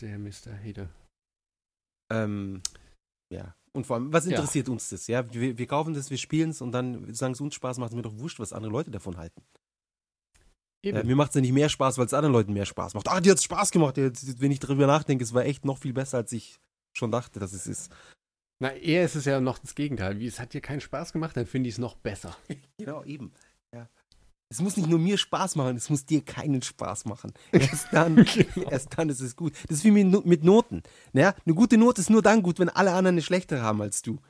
Der Mr. Hede. Ähm, ja. Und vor allem, was Ja. interessiert uns das? Ja, wir, wir kaufen das, wir spielen es und dann sagen es uns Spaß macht, ist mir doch wurscht, was andere Leute davon halten. Eben. Ja, mir macht es ja nicht mehr Spaß, weil es anderen Leuten mehr Spaß macht. Ah, dir hat Spaß gemacht. Jetzt, wenn ich darüber nachdenke, es war echt noch viel besser, als ich schon dachte, dass es ist. Na, eher ist es ja noch das Gegenteil. Wie es hat dir keinen Spaß gemacht, dann finde ich es noch besser. Genau, eben. Es muss nicht nur mir Spaß machen, es muss dir keinen Spaß machen. Erst dann, erst dann ist es gut. Das ist wie mit, No- mit Noten. Ja? Eine gute Note ist nur dann gut, wenn alle anderen eine schlechtere haben als du.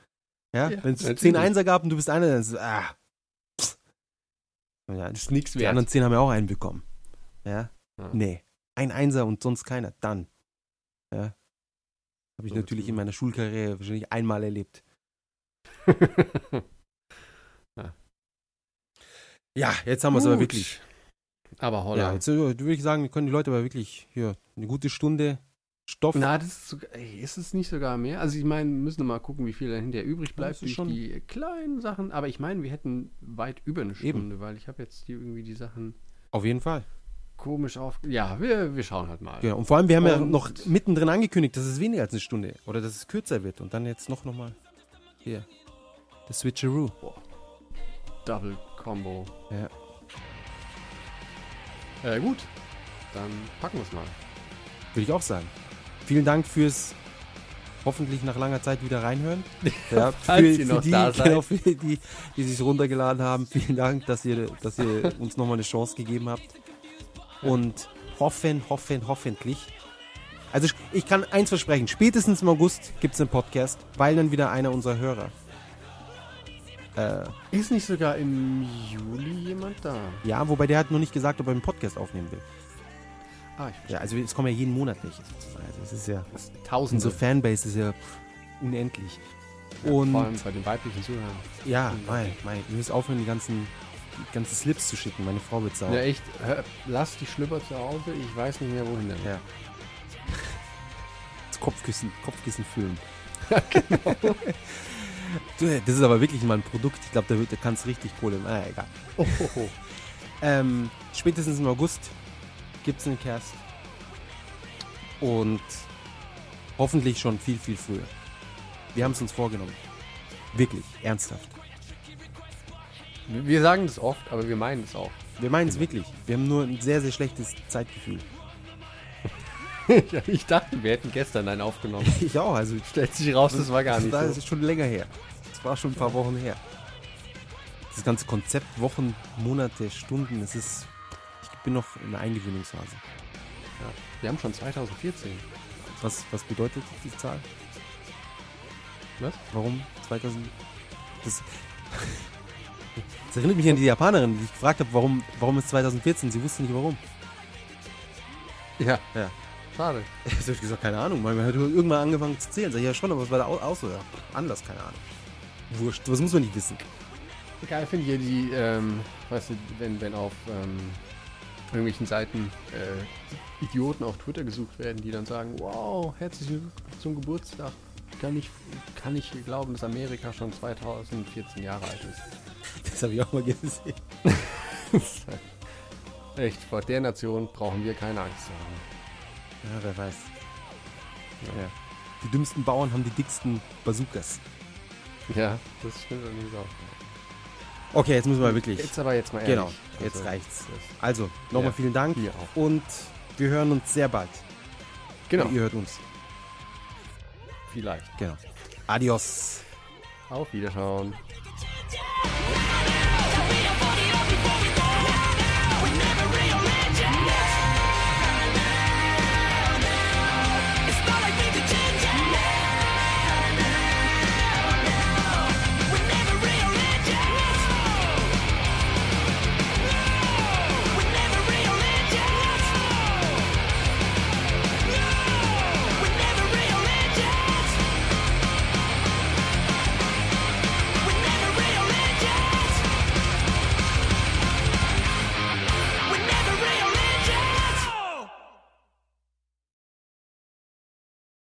Ja? Ja, wenn es natürlich. 10 Einser gab und du bist einer, dann ist es, ah. Ja, Das ist nichts die wert. anderen 10 haben ja auch einen bekommen. Ja? Ja. Nee. Ein Einser und sonst keiner. Dann. Ja. Habe ich So natürlich in meiner Schulkarriere wahrscheinlich einmal erlebt. Ja, jetzt haben wir es aber wirklich. Aber holla. Ja, jetzt äh, würde ich sagen, können die Leute aber wirklich hier eine gute Stunde Stoff. Na, das ist, sogar, ey, ist es nicht sogar mehr? Also ich meine, wir müssen mal gucken, wie viel da hinterher übrig bleibt durch schon- die kleinen Sachen. Aber ich meine, wir hätten weit über eine Eben. Stunde, weil ich habe jetzt die, irgendwie die Sachen Auf jeden Fall. komisch auf. Ja, wir, wir schauen halt mal. Genau. Und vor allem, wir haben ja Und- noch mittendrin angekündigt, dass es weniger als eine Stunde oder dass es kürzer wird. Und dann jetzt noch, noch mal hier. Das Switcheroo. Double Combo. Ja. Äh, gut, dann packen wir es mal. Würde ich auch sagen. Vielen Dank fürs hoffentlich nach langer Zeit wieder reinhören. Ja, ihr noch die, genau, für die, die sich runtergeladen haben. Vielen Dank, dass ihr, dass ihr uns nochmal eine Chance gegeben habt. Und hoffen, hoffen, hoffentlich. Also ich kann eins versprechen, spätestens im August gibt es einen Podcast, weil dann wieder einer unserer Hörer. Äh, Ist nicht sogar im Juli jemand da? ja, wobei der hat noch nicht gesagt, ob er einen Podcast aufnehmen will. Ah, ich verstehe. Ja, also es kommen ja jeden Monat welche sozusagen. Also es ist ja, Das Tausende. unsere Fanbase ist ja unendlich. Ja, Und vor allem bei den weiblichen Zuhörern. Ja, mei, mei, wir müssen aufhören, die ganzen, die ganzen Slips zu schicken. Meine Frau wird sauer. Ja, echt, hör, lass die Schlüpper zu Hause, ich weiß nicht mehr wohin damit. Ja. Das Kopfkissen, Kopfkissen füllen. Du, das ist aber wirklich mal ein Produkt. Ich glaube, da, wird- da kannst du richtig Kohle. Ah, egal. Oh, oh, oh. Ähm, spätestens im August gibt es einen Cast. Und hoffentlich schon viel, viel früher. Wir haben es uns vorgenommen. Wirklich, ernsthaft. Wir sagen das oft, aber wir meinen es auch. Wir meinen es wirklich. Wir haben nur ein sehr, sehr schlechtes Zeitgefühl. Ich dachte, wir hätten gestern einen aufgenommen. Ich auch, also Stellt sich raus, das war gar nicht Das so. ist schon länger her. Das war schon ein paar Wochen her. Das ganze Konzept, Wochen, Monate, Stunden, es ist. Ich bin noch in der Eingewöhnungsphase. Ja. Wir haben schon 2014. Was, was bedeutet die Zahl? Was? Warum 2000? Das, das erinnert mich an die Japanerin, die ich gefragt habe, warum, warum ist 2014? Sie wusste nicht warum. Ja. Ja. Schade. Ich habe gesagt, keine Ahnung. Man hat irgendwann angefangen zu zählen. Sag ich, ja schon, aber was war da au- auch so? Ja, anders, keine Ahnung. Wurscht, was muss man nicht wissen. Finde ich ja die, ähm, weißt du, wenn, wenn auf ähm, irgendwelchen Seiten äh, Idioten auf Twitter gesucht werden, die dann sagen, wow, herzlichen Glückwunsch zum Geburtstag. Kann ich, kann ich glauben, dass Amerika schon 2014 Jahre alt ist. Das habe ich auch mal gesehen. Echt, vor der Nation brauchen wir keine Angst zu haben. Ja, wer weiß. Ja. Die dümmsten Bauern haben die dicksten Bazookas. Ja, das stimmt allerdings auch. Okay, jetzt müssen wir wirklich. Jetzt aber jetzt mal ehrlich. genau, jetzt Also, reicht's. Also, nochmal Ja. vielen Dank Wir auch. und wir hören uns sehr bald. Genau, Ihr hört uns. vielleicht. Genau. Adios. Auf Wiederschauen.